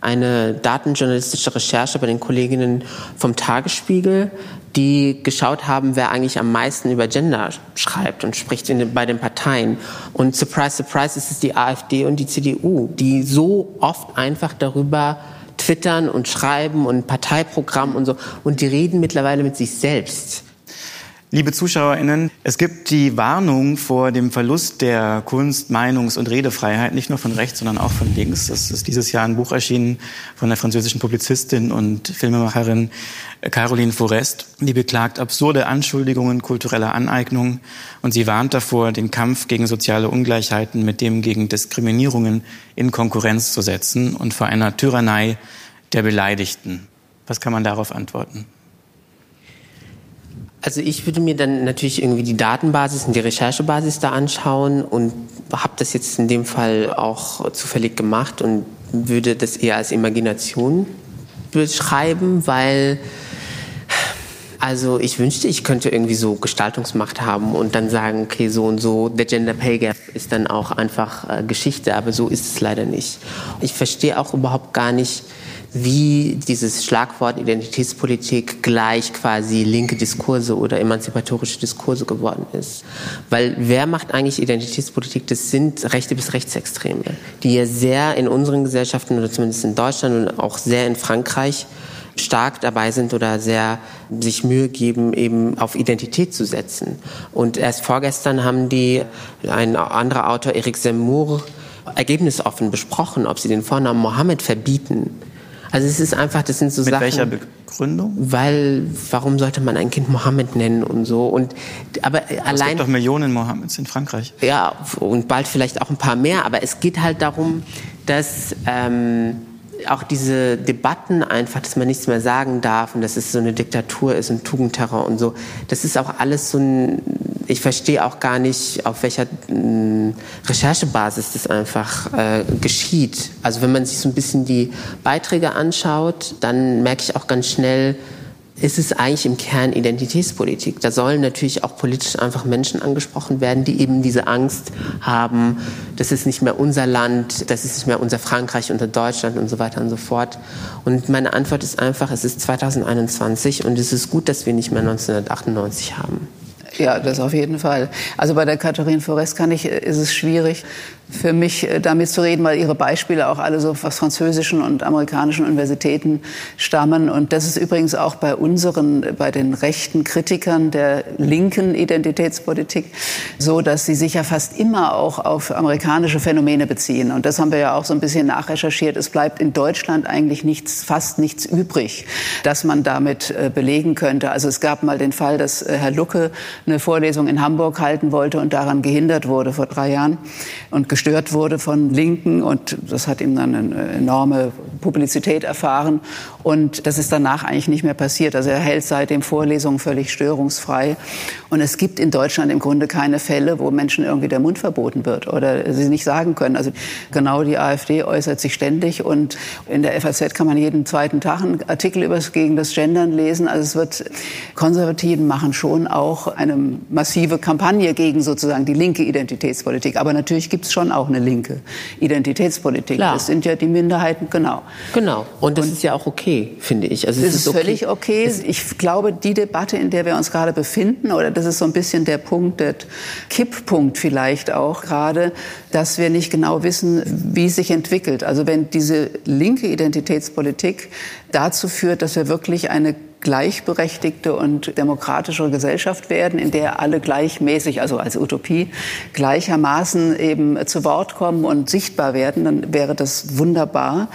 eine datenjournalistische Recherche bei den Kolleginnen vom Tagesspiegel, die geschaut haben, wer eigentlich am meisten über Gender schreibt und spricht in, bei den Parteien. Und surprise, surprise, ist es die AfD und die CDU, die so oft einfach darüber twittern und schreiben und Parteiprogramm und so. Und die reden mittlerweile mit sich selbst. Liebe ZuschauerInnen, es gibt die Warnung vor dem Verlust der Kunst-, Meinungs- und Redefreiheit, nicht nur von rechts, sondern auch von links. Es ist dieses Jahr ein Buch erschienen von der französischen Publizistin und Filmemacherin Caroline Forest. Die beklagt absurde Anschuldigungen kultureller Aneignung und sie warnt davor, den Kampf gegen soziale Ungleichheiten mit dem gegen Diskriminierungen in Konkurrenz zu setzen und vor einer Tyrannei der Beleidigten. Was kann man darauf antworten? Also ich würde mir dann natürlich irgendwie die Datenbasis und die Recherchebasis da anschauen und habe das jetzt in dem Fall auch zufällig gemacht und würde das eher als Imagination beschreiben, weil also ich wünschte, ich könnte irgendwie so Gestaltungsmacht haben und dann sagen, okay, so und so, der Gender Pay Gap ist dann auch einfach äh, Geschichte, aber so ist es leider nicht. Ich verstehe auch überhaupt gar nicht, wie dieses Schlagwort Identitätspolitik gleich quasi linke Diskurse oder emanzipatorische Diskurse geworden ist. Weil wer macht eigentlich Identitätspolitik? Das sind Rechte bis Rechtsextreme, die ja sehr in unseren Gesellschaften oder zumindest in Deutschland und auch sehr in Frankreich stark dabei sind oder sehr sich Mühe geben, eben auf Identität zu setzen. Und erst vorgestern haben die, ein anderer Autor, Eric Zemmour, ergebnisoffen besprochen, ob sie den Vornamen Mohammed verbieten. Also es ist einfach, das sind so Mit Sachen. welcher Begründung? Weil, warum sollte man ein Kind Mohammed nennen und so? Und aber allein. Es gibt doch Millionen Mohammeds in Frankreich. Ja, und bald vielleicht auch ein paar mehr. Aber es geht halt darum, dass ähm, auch diese Debatten einfach, dass man nichts mehr sagen darf und dass es so eine Diktatur ist und Tugendterror und so. Das ist auch alles so ein, ich verstehe auch gar nicht, auf welcher mh, hm, Recherchebasis das einfach äh, geschieht. Also wenn man sich so ein bisschen die Beiträge anschaut, dann merke ich auch ganz schnell, ist es eigentlich im Kern Identitätspolitik. Da sollen natürlich auch politisch einfach Menschen angesprochen werden, die eben diese Angst haben, das ist nicht mehr unser Land, das ist nicht mehr unser Frankreich, unser Deutschland und so weiter und so fort. Und meine Antwort ist einfach, es ist 2021 und es ist gut, dass wir nicht mehr 1998 haben. Ja, das auf jeden Fall. Also bei der Katharine Forest kann ich, ist es schwierig, für mich äh, damit zu reden, weil ihre Beispiele auch alle so aus französischen und amerikanischen Universitäten stammen. Und das ist übrigens auch bei unseren, bei den rechten Kritikern der linken Identitätspolitik so, dass sie sich ja fast immer auch auf amerikanische Phänomene beziehen. Und das haben wir ja auch so ein bisschen nachrecherchiert. Es bleibt in Deutschland eigentlich nichts, fast nichts übrig, dass man damit äh, belegen könnte. Also es gab mal den Fall, dass äh, Herr Lucke eine Vorlesung in Hamburg halten wollte und daran gehindert wurde vor drei Jahren und gestört wurde von Linken und das hat ihm dann eine enorme Publizität erfahren und das ist danach eigentlich nicht mehr passiert. Also er hält seitdem Vorlesungen völlig störungsfrei und es gibt in Deutschland im Grunde keine Fälle, wo Menschen irgendwie der Mund verboten wird oder sie nicht sagen können. Also genau die AfD äußert sich ständig und in der FAZ kann man jeden zweiten Tag einen Artikel über gegen das Gendern lesen. Also es wird Konservativen machen schon auch eine massive Kampagne gegen sozusagen die linke Identitätspolitik. Aber natürlich gibt es schon auch eine linke Identitätspolitik. Klar. Das sind ja die Minderheiten, genau. Genau. Und das und ist ja auch okay, finde ich. Also es ist, ist völlig okay. Ich glaube, die Debatte, in der wir uns gerade befinden, oder das ist so ein bisschen der Punkt, der Kipppunkt vielleicht auch gerade, dass wir nicht genau wissen, wie es sich entwickelt. Also wenn diese linke Identitätspolitik dazu führt, dass wir wirklich eine gleichberechtigte und demokratische Gesellschaft werden, in der alle gleichmäßig, also als Utopie, gleichermaßen eben zu Wort kommen und sichtbar werden, dann wäre das wunderbar.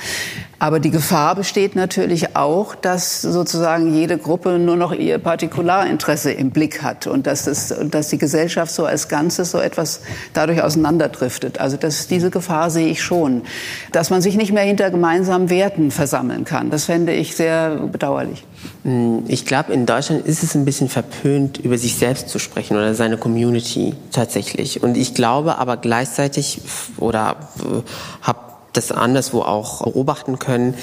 Aber die Gefahr besteht natürlich auch, dass sozusagen jede Gruppe nur noch ihr Partikularinteresse im Blick hat und dass, das, dass die Gesellschaft so als Ganzes so etwas dadurch auseinanderdriftet. Also das, diese Gefahr sehe ich schon. Dass man sich nicht mehr hinter gemeinsamen Werten versammeln kann, das fände ich sehr bedauerlich. Hm, ich glaube, in Deutschland ist es ein bisschen verpönt, über sich selbst zu sprechen oder seine Community tatsächlich. Und ich glaube aber gleichzeitig oder äh, habe das anderswo auch beobachten können,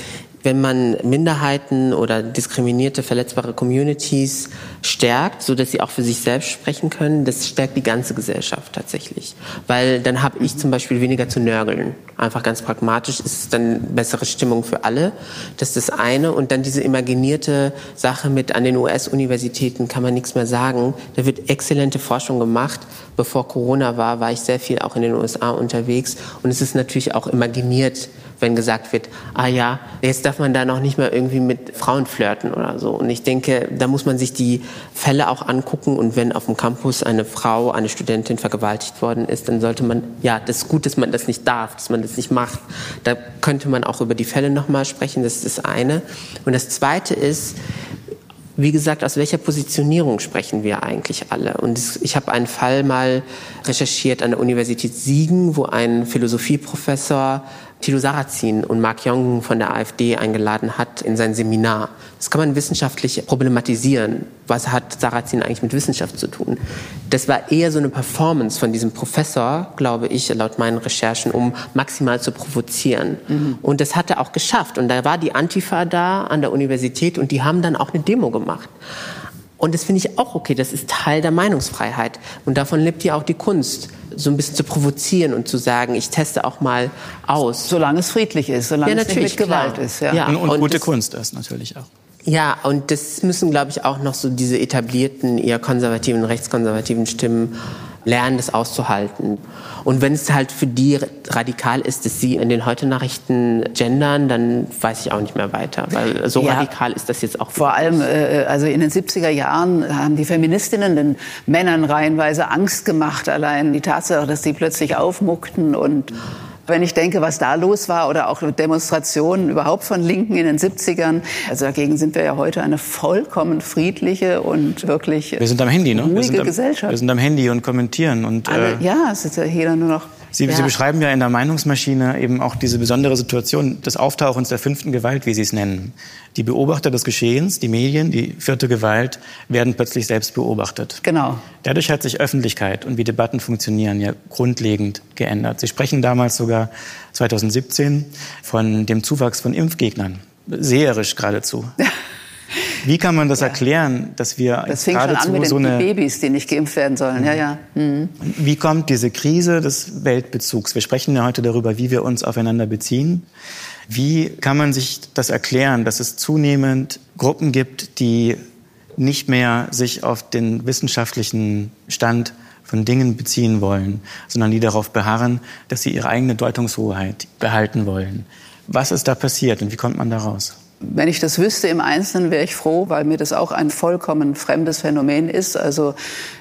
wenn man Minderheiten oder diskriminierte, verletzbare Communities stärkt, so dass sie auch für sich selbst sprechen können, das stärkt die ganze Gesellschaft tatsächlich. Weil dann habe ich zum Beispiel weniger zu nörgeln. Einfach ganz pragmatisch ist es dann bessere Stimmung für alle. Das ist das eine. Und dann diese imaginierte Sache mit an den US-Universitäten kann man nichts mehr sagen. Da wird exzellente Forschung gemacht. Bevor Corona war, war ich sehr viel auch in den USA unterwegs. Und es ist natürlich auch imaginiert, wenn gesagt wird, ah ja, jetzt darf man da noch nicht mal irgendwie mit Frauen flirten oder so. Und ich denke, da muss man sich die Fälle auch angucken und wenn auf dem Campus eine Frau, eine Studentin vergewaltigt worden ist, dann sollte man, ja, das ist gut, dass man das nicht darf, dass man das nicht macht. Da könnte man auch über die Fälle nochmal sprechen, das ist das eine. Und das zweite ist, wie gesagt, aus welcher Positionierung sprechen wir eigentlich alle? Und ich habe einen Fall mal recherchiert an der Universität Siegen, wo ein Philosophieprofessor Thilo Sarrazin und Mark Jong von der AfD eingeladen hat in sein Seminar. Das kann man wissenschaftlich problematisieren. Was hat Sarrazin eigentlich mit Wissenschaft zu tun? Das war eher so eine Performance von diesem Professor, glaube ich, laut meinen Recherchen, um maximal zu provozieren. Mhm. Und das hat er auch geschafft. Und da war die Antifa da an der Universität und die haben dann auch eine Demo gemacht. Und das finde ich auch okay. Das ist Teil der Meinungsfreiheit. Und davon lebt ja auch die Kunst so ein bisschen zu provozieren und zu sagen, ich teste auch mal aus. Solange es friedlich ist, solange ja, es nicht mit Gewalt klar. ist. Ja. ja und, und, und gute Kunst ist natürlich auch. Ja, und das müssen, glaube ich, auch noch so diese etablierten, eher konservativen, rechtskonservativen Stimmen lernen, das auszuhalten. Und wenn es halt für die radikal ist, dass sie in den Heute-Nachrichten gendern, dann weiß ich auch nicht mehr weiter, weil so ja, radikal ist das jetzt auch. Vor allem, äh, also in den 70er Jahren haben die Feministinnen den Männern reihenweise Angst gemacht, allein die Tatsache, dass sie plötzlich aufmuckten und wenn ich denke, was da los war oder auch Demonstrationen überhaupt von Linken in den 70ern, also dagegen sind wir ja heute eine vollkommen friedliche und wirklich wir sind am Handy, ne? ruhige wir sind am, Gesellschaft. Wir sind am Handy und kommentieren und Alle, äh, ja, es ist ja jeder nur noch Sie, ja. Sie, beschreiben ja in der Meinungsmaschine eben auch diese besondere Situation des Auftauchens der fünften Gewalt, wie Sie es nennen. Die Beobachter des Geschehens, die Medien, die vierte Gewalt, werden plötzlich selbst beobachtet. Genau. Dadurch hat sich Öffentlichkeit und wie Debatten funktionieren ja grundlegend geändert. Sie sprechen damals sogar 2017 von dem Zuwachs von Impfgegnern. Seherisch geradezu. <laughs> Wie kann man das ja. erklären, dass wir das fing schon an mit so den Babys, die nicht geimpft werden sollen. Mhm. Ja, ja. Mhm. Wie kommt diese Krise des Weltbezugs? Wir sprechen ja heute darüber, wie wir uns aufeinander beziehen. Wie kann man sich das erklären, dass es zunehmend Gruppen gibt, die nicht mehr sich auf den wissenschaftlichen Stand von Dingen beziehen wollen, sondern die darauf beharren, dass sie ihre eigene Deutungshoheit behalten wollen. Was ist da passiert und wie kommt man da raus? Wenn ich das wüsste im Einzelnen, wäre ich froh, weil mir das auch ein vollkommen fremdes Phänomen ist. Also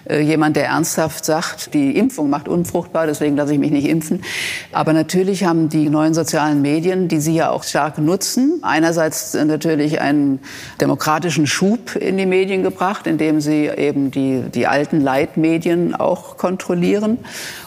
äh, jemand, der ernsthaft sagt, die Impfung macht unfruchtbar, deswegen lasse ich mich nicht impfen. Aber natürlich haben die neuen sozialen Medien, die Sie ja auch stark nutzen, einerseits natürlich einen demokratischen Schub in die Medien gebracht, indem sie eben die, die alten Leitmedien auch kontrollieren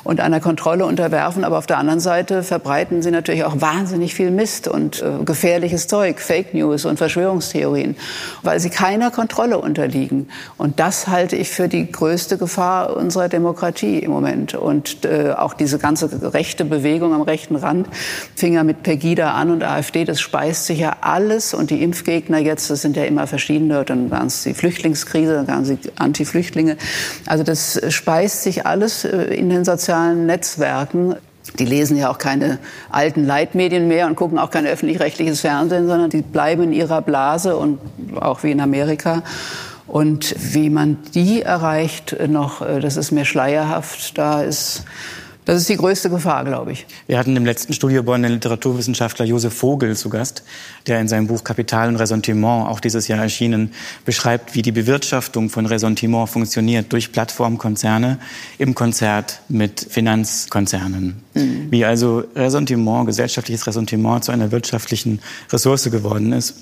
und einer Kontrolle unterwerfen. Aber auf der anderen Seite verbreiten sie natürlich auch wahnsinnig viel Mist und äh, gefährliches Zeug, Fake News und Verschwörungstheorien, weil sie keiner Kontrolle unterliegen. Und das halte ich für die größte Gefahr unserer Demokratie im Moment. Und äh, auch diese ganze rechte Bewegung am rechten Rand fing ja mit Pegida an und AfD, das speist sich ja alles. Und die Impfgegner jetzt, das sind ja immer verschiedene, dann waren es die Flüchtlingskrise, dann waren sie Anti-Flüchtlinge. Also das speist sich alles äh, in den sozialen Netzwerken. Die lesen ja auch keine alten Leitmedien mehr und gucken auch kein öffentlich-rechtliches Fernsehen, sondern die bleiben in ihrer Blase und auch wie in Amerika. Und wie man die erreicht noch, äh, das ist mir schleierhaft. Da ist das ist die größte Gefahr, glaube ich. Wir hatten im letzten Studiobon den Literaturwissenschaftler Josef Vogel zu Gast, der in seinem Buch Kapital und Ressentiment, auch dieses Jahr erschienen, beschreibt, wie die Bewirtschaftung von Ressentiment funktioniert durch Plattformkonzerne im Konzert mit Finanzkonzernen. Mhm. Wie also Ressentiment, gesellschaftliches Ressentiment zu einer wirtschaftlichen Ressource geworden ist.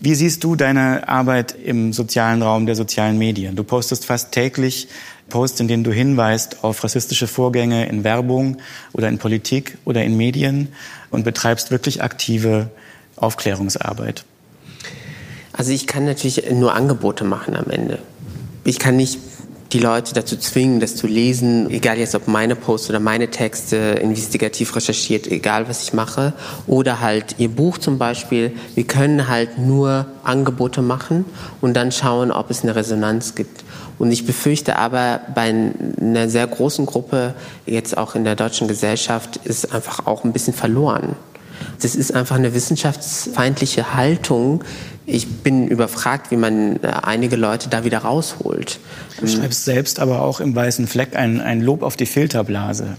Wie siehst du deine Arbeit im sozialen Raum der sozialen Medien? Du postest fast täglich Posts, in denen du hinweist auf rassistische Vorgänge in Werbung oder in Politik oder in Medien und betreibst wirklich aktive Aufklärungsarbeit. Also ich kann natürlich nur Angebote machen am Ende. Ich kann nicht die Leute dazu zwingen, das zu lesen, egal jetzt ob meine Posts oder meine Texte investigativ recherchiert, egal was ich mache, oder halt ihr Buch zum Beispiel. Wir können halt nur Angebote machen und dann schauen, ob es eine Resonanz gibt. Und ich befürchte aber, bei einer sehr großen Gruppe, jetzt auch in der deutschen Gesellschaft, ist einfach auch ein bisschen verloren. Das ist einfach eine wissenschaftsfeindliche Haltung, ich bin überfragt, wie man äh, einige Leute da wieder rausholt. Du schreibst selbst aber auch im Weißen Fleck ein, ein Lob auf die Filterblase.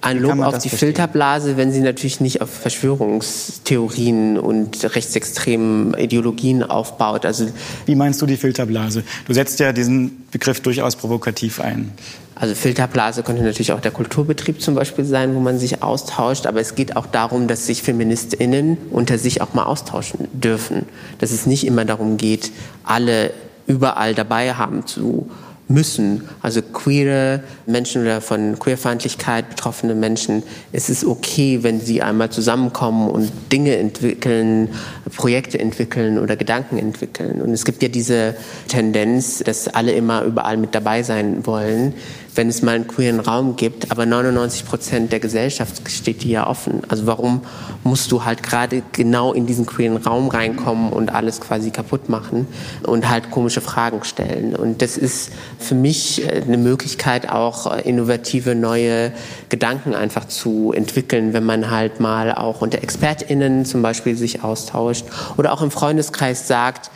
Ein Lob auf die verstehen? Filterblase, wenn sie natürlich nicht auf Verschwörungstheorien und rechtsextremen Ideologien aufbaut. Also Wie meinst du die Filterblase? Du setzt ja diesen Begriff durchaus provokativ ein. Also Filterblase könnte natürlich auch der Kulturbetrieb zum Beispiel sein, wo man sich austauscht. Aber es geht auch darum, dass sich FeministInnen unter sich auch mal austauschen dürfen. Dass es nicht immer darum geht, alle überall dabei haben zu müssen. Also queere Menschen oder von Queerfeindlichkeit betroffene Menschen, es ist okay, wenn sie einmal zusammenkommen und Dinge entwickeln, Projekte entwickeln oder Gedanken entwickeln. Und es gibt ja diese Tendenz, dass alle immer überall mit dabei sein wollen wenn es mal einen queeren Raum gibt, aber 99 Prozent der Gesellschaft steht dir ja offen. Also warum musst du halt gerade genau in diesen queeren Raum reinkommen und alles quasi kaputt machen und halt komische Fragen stellen? Und das ist für mich äh, eine Möglichkeit, auch äh, innovative neue Gedanken einfach zu entwickeln, wenn man halt mal auch unter ExpertInnen zum Beispiel sich austauscht oder auch im Freundeskreis sagt,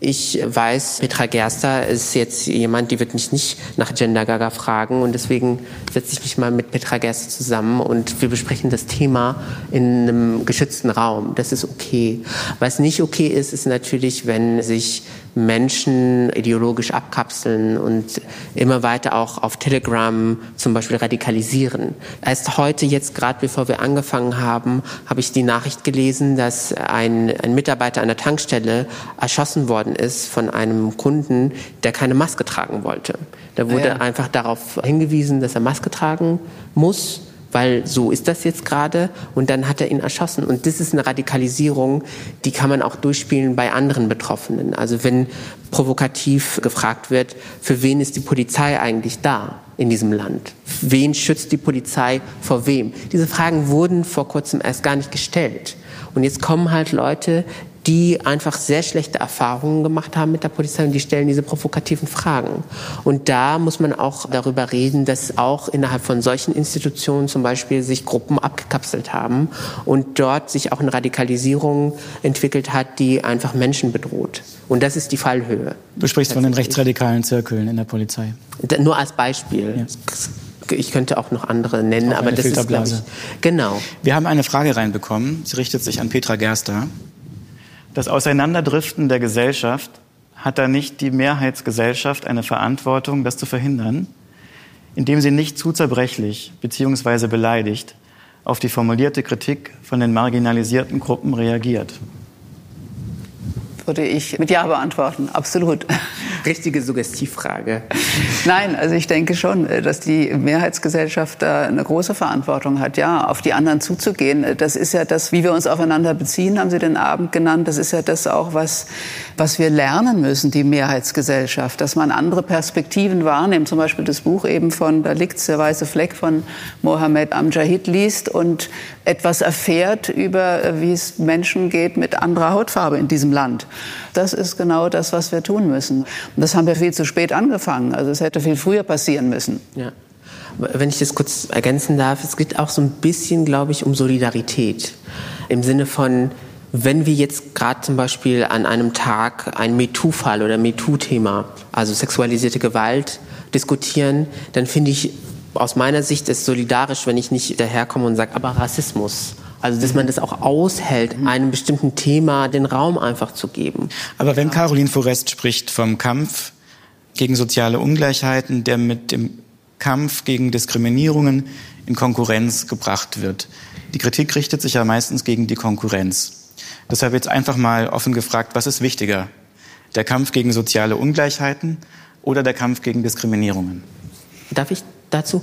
ich weiß, Petra Gerster ist jetzt jemand, die wird mich nicht nach Gender Gaga fragen und deswegen setze ich mich mal mit Petra Gerster zusammen und wir besprechen das Thema in einem geschützten Raum. Das ist okay. Was nicht okay ist, ist natürlich, wenn sich Menschen ideologisch abkapseln und immer weiter auch auf Telegram zum Beispiel radikalisieren. Erst heute, jetzt gerade bevor wir angefangen haben, habe ich die Nachricht gelesen, dass ein, ein Mitarbeiter an der Tankstelle erschossen worden ist von einem Kunden, der keine Maske tragen wollte. Da wurde ah ja. einfach darauf hingewiesen, dass er Maske tragen muss weil so ist das jetzt gerade und dann hat er ihn erschossen. Und das ist eine Radikalisierung, die kann man auch durchspielen bei anderen Betroffenen. Also wenn provokativ gefragt wird, für wen ist die Polizei eigentlich da in diesem Land? Wen schützt die Polizei vor wem? Diese Fragen wurden vor kurzem erst gar nicht gestellt. Und jetzt kommen halt Leute, die einfach sehr schlechte Erfahrungen gemacht haben mit der Polizei und die stellen diese provokativen Fragen. Und da muss man auch darüber reden, dass auch innerhalb von solchen Institutionen zum Beispiel sich Gruppen abgekapselt haben und dort sich auch eine Radikalisierung entwickelt hat, die einfach Menschen bedroht. Und das ist die Fallhöhe. Du sprichst von den rechtsradikalen Zirkeln in der Polizei. Nur als Beispiel. Ja ich könnte auch noch andere nennen, aber das ist glaube ich genau. Wir haben eine Frage reinbekommen. Sie richtet sich an Petra Gerster. Das Auseinanderdriften der Gesellschaft hat da nicht die Mehrheitsgesellschaft eine Verantwortung, das zu verhindern, indem sie nicht zu zerbrechlich bzw. beleidigt auf die formulierte Kritik von den marginalisierten Gruppen reagiert? Würde ich mit Ja beantworten, absolut. Richtige Suggestivfrage. Nein, also ich denke schon, äh, dass die Mehrheitsgesellschaft da eine große Verantwortung hat, ja, auf die anderen zuzugehen. Das ist ja das, wie wir uns aufeinander beziehen, haben Sie den Abend genannt. Das ist ja das auch, was, was wir lernen müssen, die Mehrheitsgesellschaft, dass man andere Perspektiven wahrnimmt. Zum Beispiel das Buch eben von, da liegt der weiße Fleck von Mohammed Amjahid liest und etwas erfährt über, äh, wie es Menschen geht mit anderer Hautfarbe in diesem Land. Das ist genau das, was wir tun müssen. Und das haben wir viel zu spät angefangen. Also es hätte viel früher passieren müssen. Ja. Wenn ich das kurz ergänzen darf, es geht auch so ein bisschen, glaube ich, um Solidarität. Im Sinne von, wenn wir jetzt gerade zum Beispiel an einem Tag ein MeToo-Fall oder MeToo-Thema, also sexualisierte Gewalt, diskutieren, dann finde ich aus meiner Sicht es solidarisch, wenn ich nicht daherkomme und sage, aber Rassismus also, dass man das auch aushält, einem bestimmten Thema den Raum einfach zu geben. Aber wenn Caroline Forest spricht vom Kampf gegen soziale Ungleichheiten, der mit dem Kampf gegen Diskriminierungen in Konkurrenz gebracht wird. Die Kritik richtet sich ja meistens gegen die Konkurrenz. Deshalb jetzt einfach mal offen gefragt, was ist wichtiger? Der Kampf gegen soziale Ungleichheiten oder der Kampf gegen Diskriminierungen? Darf ich dazu?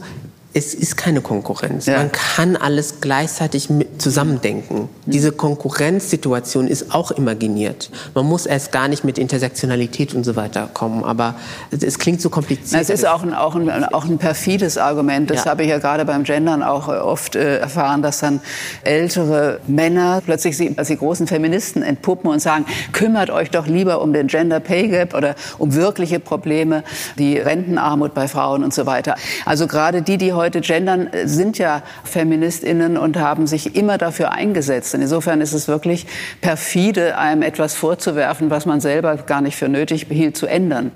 Es ist keine Konkurrenz. Ja. Man kann alles gleichzeitig zusammendenken. Diese Konkurrenzsituation ist auch imaginiert. Man muss erst gar nicht mit Intersektionalität und so weiter kommen, aber es klingt so kompliziert. Es ist auch ein, auch ein, auch ein perfides Argument. Das ja. habe ich ja gerade beim Gendern auch äh, oft äh, erfahren, dass dann ältere Männer plötzlich sie als die großen Feministen entpuppen und sagen, kümmert euch doch lieber um den Gender Pay Gap oder um wirkliche Probleme, die Rentenarmut bei Frauen und so weiter. Also gerade die, die heute gendern, sind ja Feministinnen und haben sich immer dafür eingesetzt. Insofern ist es wirklich perfide, einem etwas vorzuwerfen, was man selber gar nicht für nötig behielt, zu ändern.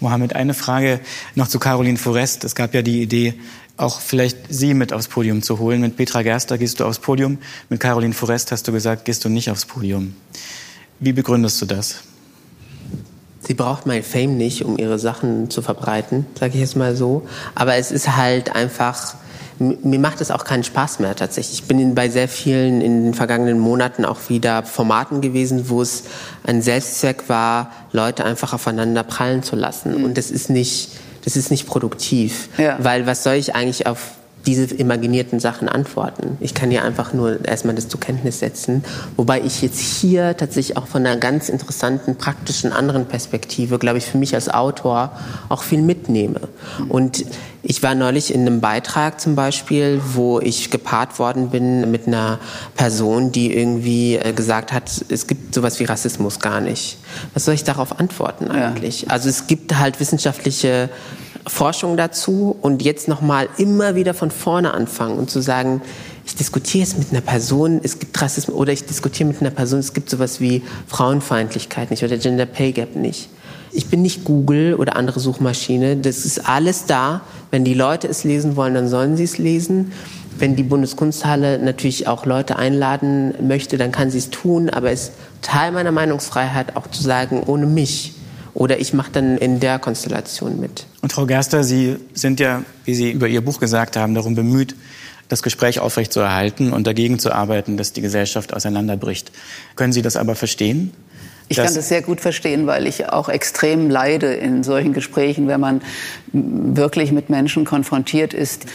Mohammed, eine Frage noch zu Caroline Forest. Es gab ja die Idee, auch vielleicht Sie mit aufs Podium zu holen. Mit Petra Gerster gehst du aufs Podium, mit Caroline Forest hast du gesagt, gehst du nicht aufs Podium. Wie begründest du das? Sie braucht mein Fame nicht, um ihre Sachen zu verbreiten, sage ich jetzt mal so. Aber es ist halt einfach, mir macht es auch keinen Spaß mehr tatsächlich. Ich bin bei sehr vielen in den vergangenen Monaten auch wieder Formaten gewesen, wo es ein Selbstzweck war, Leute einfach aufeinander prallen zu lassen. Mhm. Und das ist nicht, das ist nicht produktiv. Ja. Weil was soll ich eigentlich auf diese imaginierten Sachen antworten. Ich kann ja einfach nur erstmal das zur Kenntnis setzen. Wobei ich jetzt hier tatsächlich auch von einer ganz interessanten, praktischen anderen Perspektive, glaube ich, für mich als Autor auch viel mitnehme. Und ich war neulich in einem Beitrag zum Beispiel, wo ich gepaart worden bin mit einer Person, die irgendwie äh, gesagt hat, es gibt sowas wie Rassismus gar nicht. Was soll ich darauf antworten eigentlich? Ja. Also es gibt halt wissenschaftliche Forschung dazu und jetzt nochmal immer wieder von vorne anfangen und zu sagen, ich diskutiere jetzt mit einer Person, es gibt Rassismus, oder ich diskutiere mit einer Person, es gibt sowas wie Frauenfeindlichkeit nicht oder Gender Pay Gap nicht. Ich bin nicht Google oder andere Suchmaschine. Das ist alles da. Wenn die Leute es lesen wollen, dann sollen sie es lesen. Wenn die Bundeskunsthalle natürlich auch Leute einladen möchte, dann kann sie es tun. Aber es ist Teil meiner Meinungsfreiheit auch zu sagen, ohne mich oder ich mache dann in der Konstellation mit. Und Frau Gerster, Sie sind ja, wie Sie über Ihr Buch gesagt haben, darum bemüht, das Gespräch aufrechtzuerhalten und dagegen zu arbeiten, dass die Gesellschaft auseinanderbricht. Können Sie das aber verstehen? Ich kann das sehr gut verstehen, weil ich auch extrem leide in solchen Gesprächen, wenn man wirklich mit Menschen konfrontiert ist,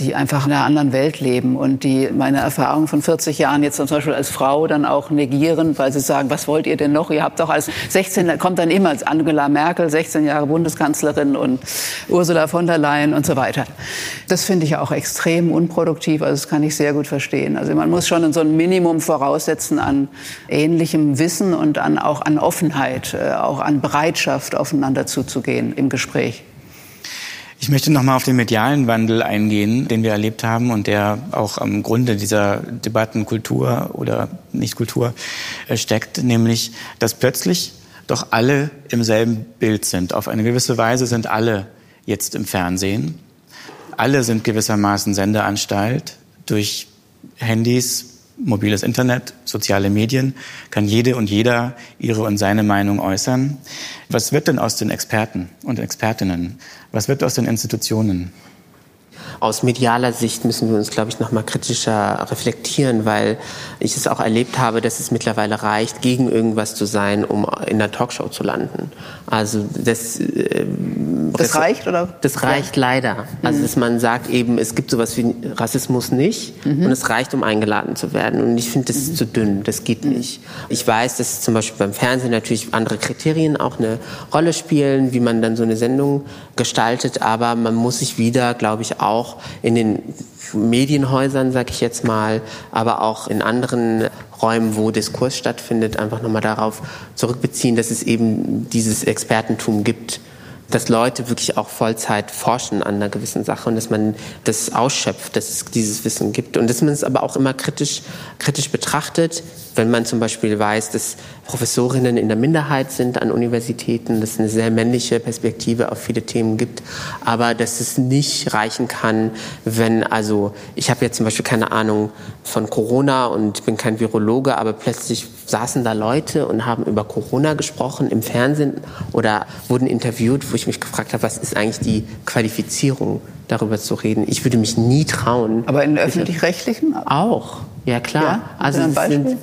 die einfach in einer anderen Welt leben und die meine Erfahrung von 40 Jahren jetzt zum Beispiel als Frau dann auch negieren, weil sie sagen, was wollt ihr denn noch? Ihr habt doch als 16, kommt dann immer als Angela Merkel, 16 Jahre Bundeskanzlerin und Ursula von der Leyen und so weiter. Das finde ich auch extrem unproduktiv, also das kann ich sehr gut verstehen. Also man muss schon so ein Minimum voraussetzen an ähnlichem Wissen und an, auch an Offenheit, äh, auch an Bereitschaft, aufeinander zuzugehen im Gespräch. Ich möchte noch mal auf den medialen Wandel eingehen, den wir erlebt haben und der auch am Grunde dieser Debatten Kultur oder Nicht-Kultur äh, steckt, nämlich, dass plötzlich doch alle im selben Bild sind. Auf eine gewisse Weise sind alle jetzt im Fernsehen. Alle sind gewissermaßen Sendeanstalt. Durch Handys mobiles Internet, soziale Medien, kann jede und jeder ihre und seine Meinung äußern. Was wird denn aus den Experten und Expertinnen? Was wird aus den Institutionen? Aus medialer Sicht müssen wir uns, glaube ich, noch mal kritischer reflektieren, weil ich es auch erlebt habe, dass es mittlerweile reicht, gegen irgendwas zu sein, um in der Talkshow zu landen. Also das, äh, das reicht oder? Das reicht ja. leider. Also mhm. dass man sagt eben, es gibt sowas wie Rassismus nicht mhm. und es reicht, um eingeladen zu werden. Und ich finde, das ist mhm. zu dünn. Das geht mhm. nicht. Ich weiß, dass zum Beispiel beim Fernsehen natürlich andere Kriterien auch eine Rolle spielen, wie man dann so eine Sendung gestaltet. Aber man muss sich wieder, glaube ich, auch auch in den Medienhäusern, sag ich jetzt mal, aber auch in anderen Räumen, wo Diskurs stattfindet, einfach nochmal darauf zurückbeziehen, dass es eben dieses Expertentum gibt dass Leute wirklich auch Vollzeit forschen an einer gewissen Sache und dass man das ausschöpft, dass es dieses Wissen gibt. Und dass man es aber auch immer kritisch, kritisch betrachtet, wenn man zum Beispiel weiß, dass Professorinnen in der Minderheit sind an Universitäten, dass es eine sehr männliche Perspektive auf viele Themen gibt, aber dass es nicht reichen kann, wenn also ich habe jetzt zum Beispiel keine Ahnung von Corona und bin kein Virologe, aber plötzlich saßen da Leute und haben über Corona gesprochen im Fernsehen oder wurden interviewt, wo ich mich gefragt habe, was ist eigentlich die Qualifizierung, darüber zu reden. Ich würde mich nie trauen. Aber in öffentlich-rechtlichen? Auch. Ja, klar. Ja, also ein Beispiel? <laughs> Sind,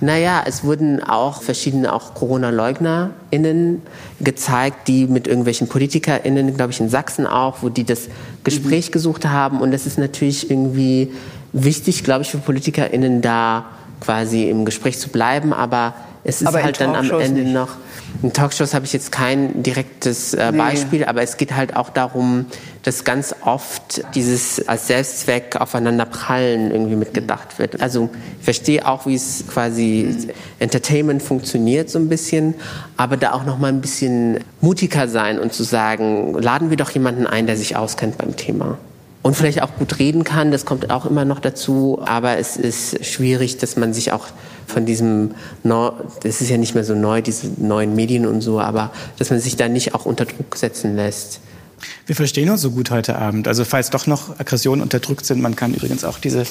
naja, es wurden auch verschiedene auch Corona-LeugnerInnen gezeigt, die mit irgendwelchen PolitikerInnen, glaube ich in Sachsen auch, wo die das Gespräch mhm. gesucht haben. Und das ist natürlich irgendwie wichtig, glaube ich, für PolitikerInnen da quasi im Gespräch zu bleiben, aber es ist aber halt dann am Ende nicht. noch. In Talkshows habe ich jetzt kein direktes äh, Beispiel, nee. aber es geht halt auch darum, dass ganz oft dieses als Selbstzweck aufeinander prallen irgendwie mitgedacht wird. Also ich verstehe auch, wie es quasi Entertainment funktioniert so ein bisschen, aber da auch noch mal ein bisschen mutiger sein und zu sagen, laden wir doch jemanden ein, der sich auskennt beim Thema und vielleicht auch gut reden kann, das kommt auch immer noch dazu, aber es ist schwierig, dass man sich auch von diesem, das ist ja nicht mehr so neu, diese neuen Medien und so, aber dass man sich da nicht auch unter Druck setzen lässt Wir verstehen uns so gut heute Abend. Also falls doch noch Aggressionen unterdrückt sind, man kann übrigens auch diese,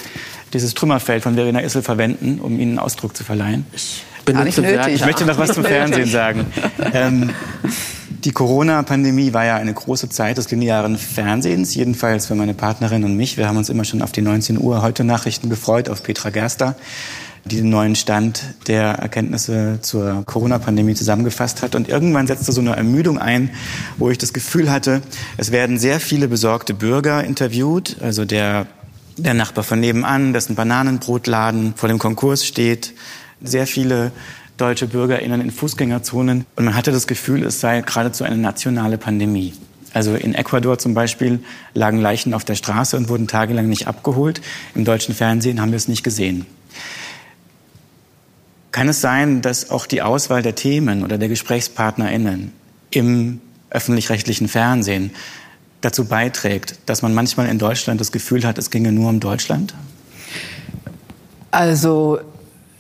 dieses Trümmerfeld von Verena Issel verwenden, um ihnen Ausdruck zu verleihen. Ich, benutze nötig, ich möchte noch was zum <laughs> Fernsehen sagen. Ähm, die Corona-Pandemie war ja eine große Zeit des linearen Fernsehens, jedenfalls für meine Partnerin und mich. Wir haben uns immer schon auf die 19 Uhr heute Nachrichten gefreut, auf Petra Gerster, die den neuen Stand der Erkenntnisse zur Corona-Pandemie zusammengefasst hat. Und irgendwann setzte so eine Ermüdung ein, wo ich das Gefühl hatte, es werden sehr viele besorgte Bürger interviewt, also der der Nachbar von nebenan, dessen Bananenbrotladen vor dem Konkurs steht, sehr viele deutsche BürgerInnen in Fußgängerzonen. Und man hatte das Gefühl, es sei geradezu eine nationale Pandemie. Also in Ecuador zum Beispiel lagen Leichen auf der Straße und wurden tagelang nicht abgeholt. Im deutschen Fernsehen haben wir es nicht gesehen. Kann es sein, dass auch die Auswahl der Themen oder der GesprächspartnerInnen im öffentlich-rechtlichen Fernsehen dazu beiträgt, dass man manchmal in Deutschland das Gefühl hat, es ginge nur um Deutschland? Also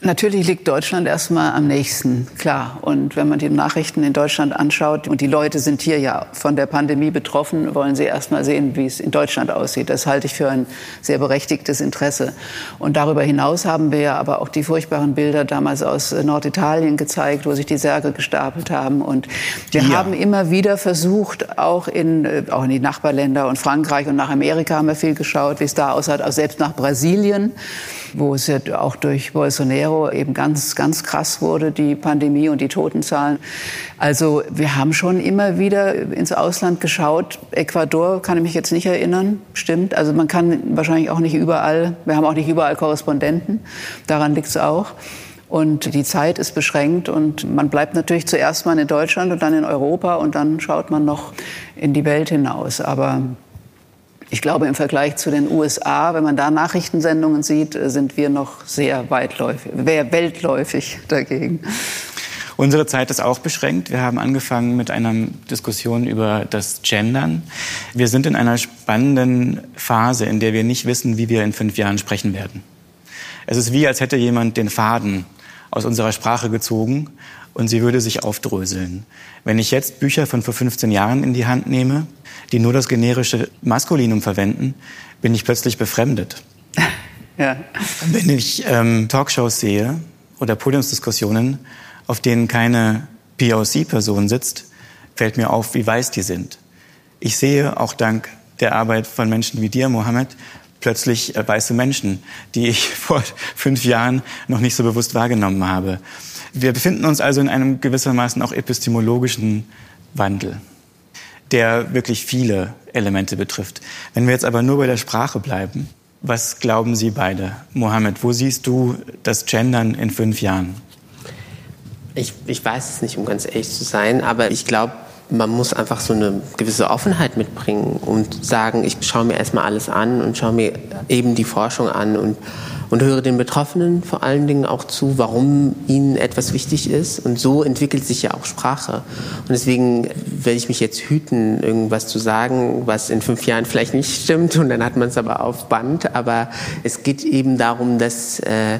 Natürlich liegt Deutschland erstmal am nächsten, klar. Und wenn man die Nachrichten in Deutschland anschaut, und die Leute sind hier ja von der Pandemie betroffen, wollen sie erstmal sehen, wie es in Deutschland aussieht. Das halte ich für ein sehr berechtigtes Interesse. Und darüber hinaus haben wir ja aber auch die furchtbaren Bilder damals aus Norditalien gezeigt, wo sich die Särge gestapelt haben. Und wir ja. haben immer wieder versucht, auch in, äh, auch in die Nachbarländer und Frankreich und nach Amerika haben wir viel geschaut, wie es da aussah, auch selbst nach Brasilien wo es ja auch durch Bolsonaro eben ganz, ganz krass wurde, die Pandemie und die Totenzahlen. Also wir haben schon immer wieder ins Ausland geschaut. Ecuador kann ich mich jetzt nicht erinnern, stimmt. Also man kann wahrscheinlich auch nicht überall, wir haben auch nicht überall Korrespondenten, daran liegt es auch. Und die Zeit ist beschränkt und man bleibt natürlich zuerst mal in Deutschland und dann in Europa und dann schaut man noch in die Welt hinaus. Aber ich glaube, im Vergleich zu den USA, wenn man da Nachrichtensendungen sieht, äh, sind wir noch sehr weitläufig, weltläufig dagegen. Unsere Zeit ist auch beschränkt. Wir haben angefangen mit einer Diskussion über das Gendern. Wir sind in einer spannenden Phase, in der wir nicht wissen, wie wir in fünf Jahren sprechen werden. Es ist wie, als hätte jemand den Faden aus unserer Sprache gezogen und sie würde sich aufdröseln. Wenn ich jetzt Bücher von vor 15 Jahren in die Hand nehme, die nur das generische Maskulinum verwenden, bin ich plötzlich befremdet. <laughs> Ja. Wenn ich ähm, Talkshows sehe oder Podiumsdiskussionen, auf denen keine POC-Person sitzt, fällt mir auf, wie weiß die sind. Ich sehe auch dank der Arbeit von Menschen wie dir, Mohammed, plötzlich äh, weiße Menschen, die ich <laughs> vor fünf Jahren noch nicht so bewusst wahrgenommen habe. Wir befinden uns also in einem gewissermaßen auch epistemologischen Wandel der wirklich viele Elemente betrifft. Wenn wir jetzt aber nur bei der Sprache bleiben, was glauben Sie beide? Mohammed, wo siehst du das Gendern in fünf Jahren? Ich, ich weiß es nicht, um ganz ehrlich zu sein, aber ich glaube, man muss einfach so eine gewisse Offenheit mitbringen und sagen, ich schaue mir erstmal alles an und schaue mir eben die Forschung an und und höre den Betroffenen vor allen Dingen auch zu, warum ihnen etwas wichtig ist. Und so entwickelt sich ja auch Sprache. Und deswegen werde ich mich jetzt hüten, irgendwas zu sagen, was in fünf Jahren vielleicht nicht stimmt. Und dann hat man es aber auf Band. Aber es geht eben darum, dass äh,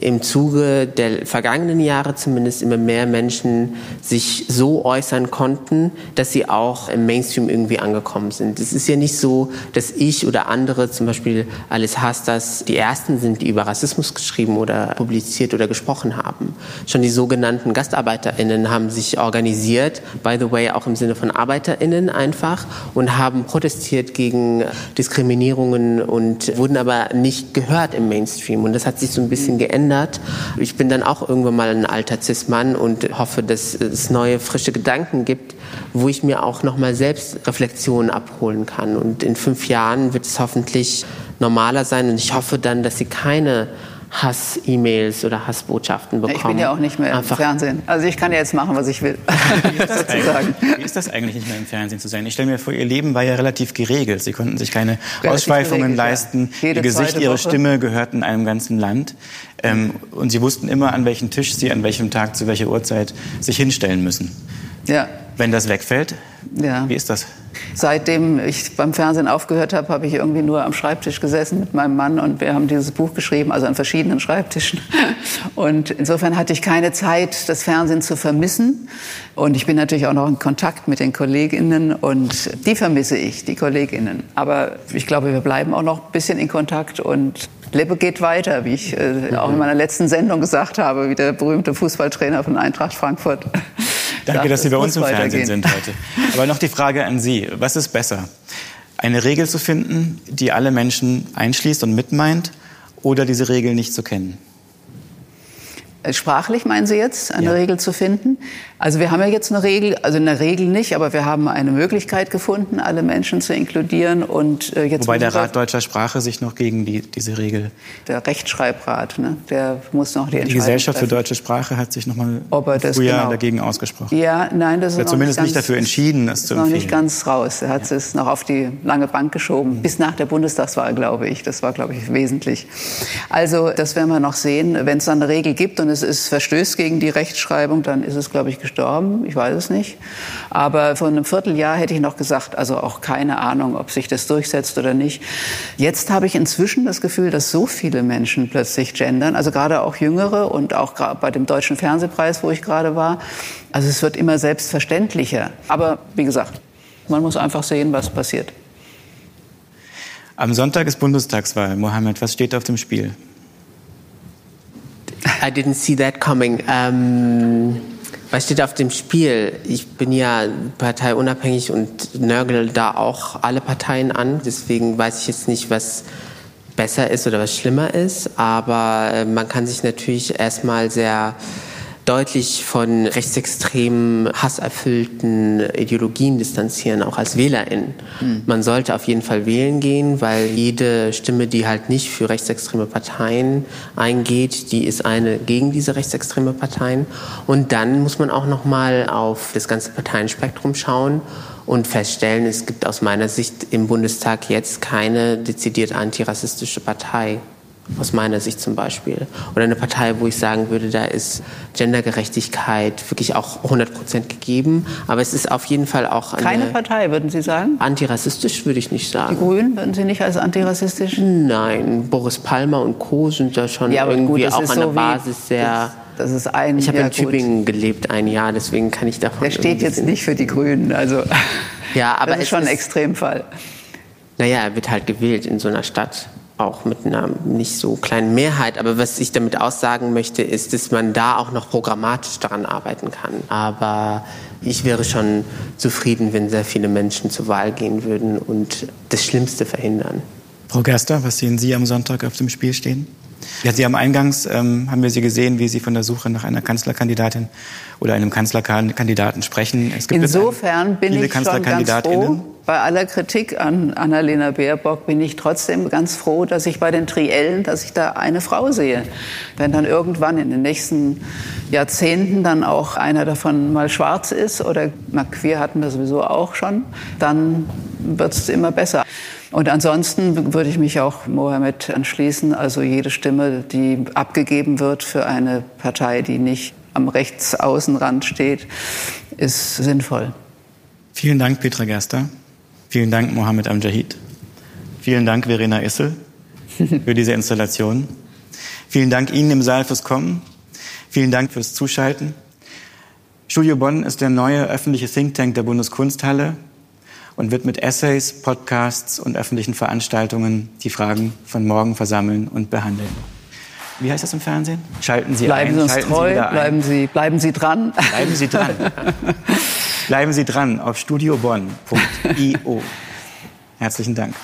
im Zuge der vergangenen Jahre zumindest immer mehr Menschen sich so äußern konnten, dass sie auch im Mainstream irgendwie angekommen sind. Es ist ja nicht so, dass ich oder andere, zum Beispiel Alice Hastas, die Ersten sind, die über Rassismus geschrieben oder publiziert oder gesprochen haben. Schon die sogenannten GastarbeiterInnen haben sich organisiert, by the way auch im Sinne von ArbeiterInnen einfach, und haben protestiert gegen Diskriminierungen und wurden aber nicht gehört im Mainstream. Und das hat sich so ein bisschen geändert verändert. Ich bin dann auch irgendwann mal ein alter Cis-Mann und hoffe, dass es neue, frische Gedanken gibt, wo ich mir auch nochmal selbst Reflexionen abholen kann. Und in fünf Jahren wird es hoffentlich normaler sein und ich hoffe dann, dass sie keine Hass-E-Mails oder Hassbotschaften bekommen. Ich bin ja auch nicht mehr Einfach. im Fernsehen. Also ich kann ja jetzt machen, was ich will. <laughs> Wie ist, das wie ist das eigentlich, nicht mehr im Fernsehen zu sein? Ich stelle mir vor, Ihr Leben war ja relativ geregelt. Sie konnten sich keine relativ Ausschweifungen geregelt, leisten. Ja. Ihr Gesicht, Ihre Woche. Stimme gehörten einem ganzen Land. Ähm, und Sie wussten immer, an welchem Tisch Sie an welchem Tag zu welcher Uhrzeit sich hinstellen müssen. Ja, Wenn das wegfällt, ja. wie ist das? Seitdem ich beim Fernsehen aufgehört habe, habe ich irgendwie nur am Schreibtisch gesessen mit meinem Mann und wir haben dieses Buch geschrieben, also an verschiedenen Schreibtischen. <laughs> Und insofern hatte ich keine Zeit, das Fernsehen zu vermissen. Und ich bin natürlich auch noch in Kontakt mit den Kolleginnen und die vermisse ich, die Kolleginnen. Aber ich glaube, wir bleiben auch noch ein bisschen in Kontakt und Lebe geht weiter, wie ich äh, auch in meiner letzten Sendung gesagt habe, wie der berühmte Fußballtrainer von Eintracht Frankfurt. <laughs> Danke, dass Sie bei uns im Fernsehen sind heute. Aber noch die Frage an Sie. Was ist besser? Eine Regel zu finden, die alle Menschen einschließt und mitmeint, oder diese Regel nicht zu kennen? Sprachlich meinen Sie jetzt, eine ja. Regel zu finden? Also wir haben ja jetzt eine Regel, also in der Regel nicht, aber wir haben eine Möglichkeit gefunden, alle Menschen zu inkludieren. Und äh, jetzt Wobei der Rat deutscher Sprache sich noch gegen die, diese Regel. Der Rechtschreibrat, ne? der muss noch die Entscheidung Die Gesellschaft treffen. für deutsche Sprache hat sich noch mal früher genau. dagegen ausgesprochen. Ja, nein, das ist Oder zumindest nicht, ganz, nicht, dafür entschieden, das zu empfehlen. Noch nicht ganz raus. Er hat ja. es noch auf die lange Bank geschoben, mhm. bis nach der Bundestagswahl, glaube ich. Das war, glaube ich, wesentlich. Also das werden wir noch sehen. Wenn es dann eine Regel gibt und es ist verstößt gegen die Rechtschreibung, dann ist es, glaube ich, gestorben. Ich weiß es nicht. Aber vor einem Vierteljahr hätte ich noch gesagt, also auch keine Ahnung, ob sich das durchsetzt oder nicht. Jetzt habe ich inzwischen das Gefühl, dass so viele Menschen plötzlich gendern, also gerade auch Jüngere und auch bei dem Deutschen Fernsehpreis, wo ich gerade war. Also es wird immer selbstverständlicher. Aber wie gesagt, man muss einfach sehen, was passiert. Am Sonntag ist Bundestagswahl. Mohammed, was steht auf dem Spiel? I didn't see that coming. Ähm, was steht auf dem Spiel? Ich bin ja parteiunabhängig und nörgel da auch alle Parteien an. Deswegen weiß ich jetzt nicht, was besser ist oder was schlimmer ist. Aber äh, man kann sich natürlich erstmal sehr deutlich von rechtsextremen, hasserfüllten Ideologien distanzieren, auch als Wählerin. Mhm. Man sollte auf jeden Fall wählen gehen, weil jede Stimme, die halt nicht für rechtsextreme Parteien eingeht, die ist eine gegen diese rechtsextreme Parteien. Und dann muss man auch noch mal auf das ganze Parteienspektrum schauen und feststellen, es gibt aus meiner Sicht im Bundestag jetzt keine dezidiert antirassistische Partei aus meiner Sicht zum Beispiel. Oder eine Partei, wo ich sagen würde, da ist Gendergerechtigkeit wirklich auch 100 Prozent gegeben. Aber es ist auf jeden Fall auch eine... Keine Partei, würden Sie sagen? Antirassistisch würde ich nicht sagen. Die Grünen würden Sie nicht als antirassistisch? Nein, Boris Palmer und Co. sind da schon ja, irgendwie gut, auch an so der Basis sehr... Das ist ein, ich habe ja, in Tübingen gut. gelebt ein Jahr, deswegen kann ich davon. Der steht jetzt nicht für die Grünen, also ja, aber das ist schon ein Extremfall. Naja, er wird halt gewählt in so einer Stadt auch mit einer nicht so kleinen Mehrheit. Aber was ich damit aussagen möchte, ist, dass man da auch noch programmatisch daran arbeiten kann. Aber ich wäre schon zufrieden, wenn sehr viele Menschen zur Wahl gehen würden und das Schlimmste verhindern. Frau Gerster, was sehen Sie am Sonntag auf dem Spiel stehen? Ja, Sie haben eingangs, ähm, haben wir Sie gesehen, wie Sie von der Suche nach einer Kanzlerkandidatin oder einem Kanzlerkandidaten sprechen. Insofern bin ich schon ganz froh, bei aller Kritik an Annalena Baerbock bin ich trotzdem ganz froh, dass ich bei den Triellen, dass ich da eine Frau sehe. Wenn dann irgendwann in den nächsten Jahrzehnten dann auch einer davon mal schwarz ist oder na, queer hatten wir sowieso auch schon, dann wird es immer besser. Und ansonsten würde ich mich auch Mohammed anschließen. Also jede Stimme, die abgegeben wird für eine Partei, die nicht am Rechtsaußenrand steht, ist sinnvoll. Vielen Dank, Petra Gerster. Vielen Dank, Mohammed Amjahid. Vielen Dank, Verena Issel, für diese Installation. Vielen Dank Ihnen im Saal fürs Kommen. Vielen Dank fürs Zuschalten. Studio Bonn ist der neue öffentliche Think Tank der Bundeskunsthalle und wird mit Essays, Podcasts und öffentlichen Veranstaltungen die Fragen von morgen versammeln und behandeln. Wie heißt das im Fernsehen? Schalten Sie bleiben ein. Sie uns treu, Sie bleiben, Sie, bleiben Sie dran. Bleiben Sie dran. <laughs> bleiben Sie dran auf studiobonn.io. Herzlichen Dank.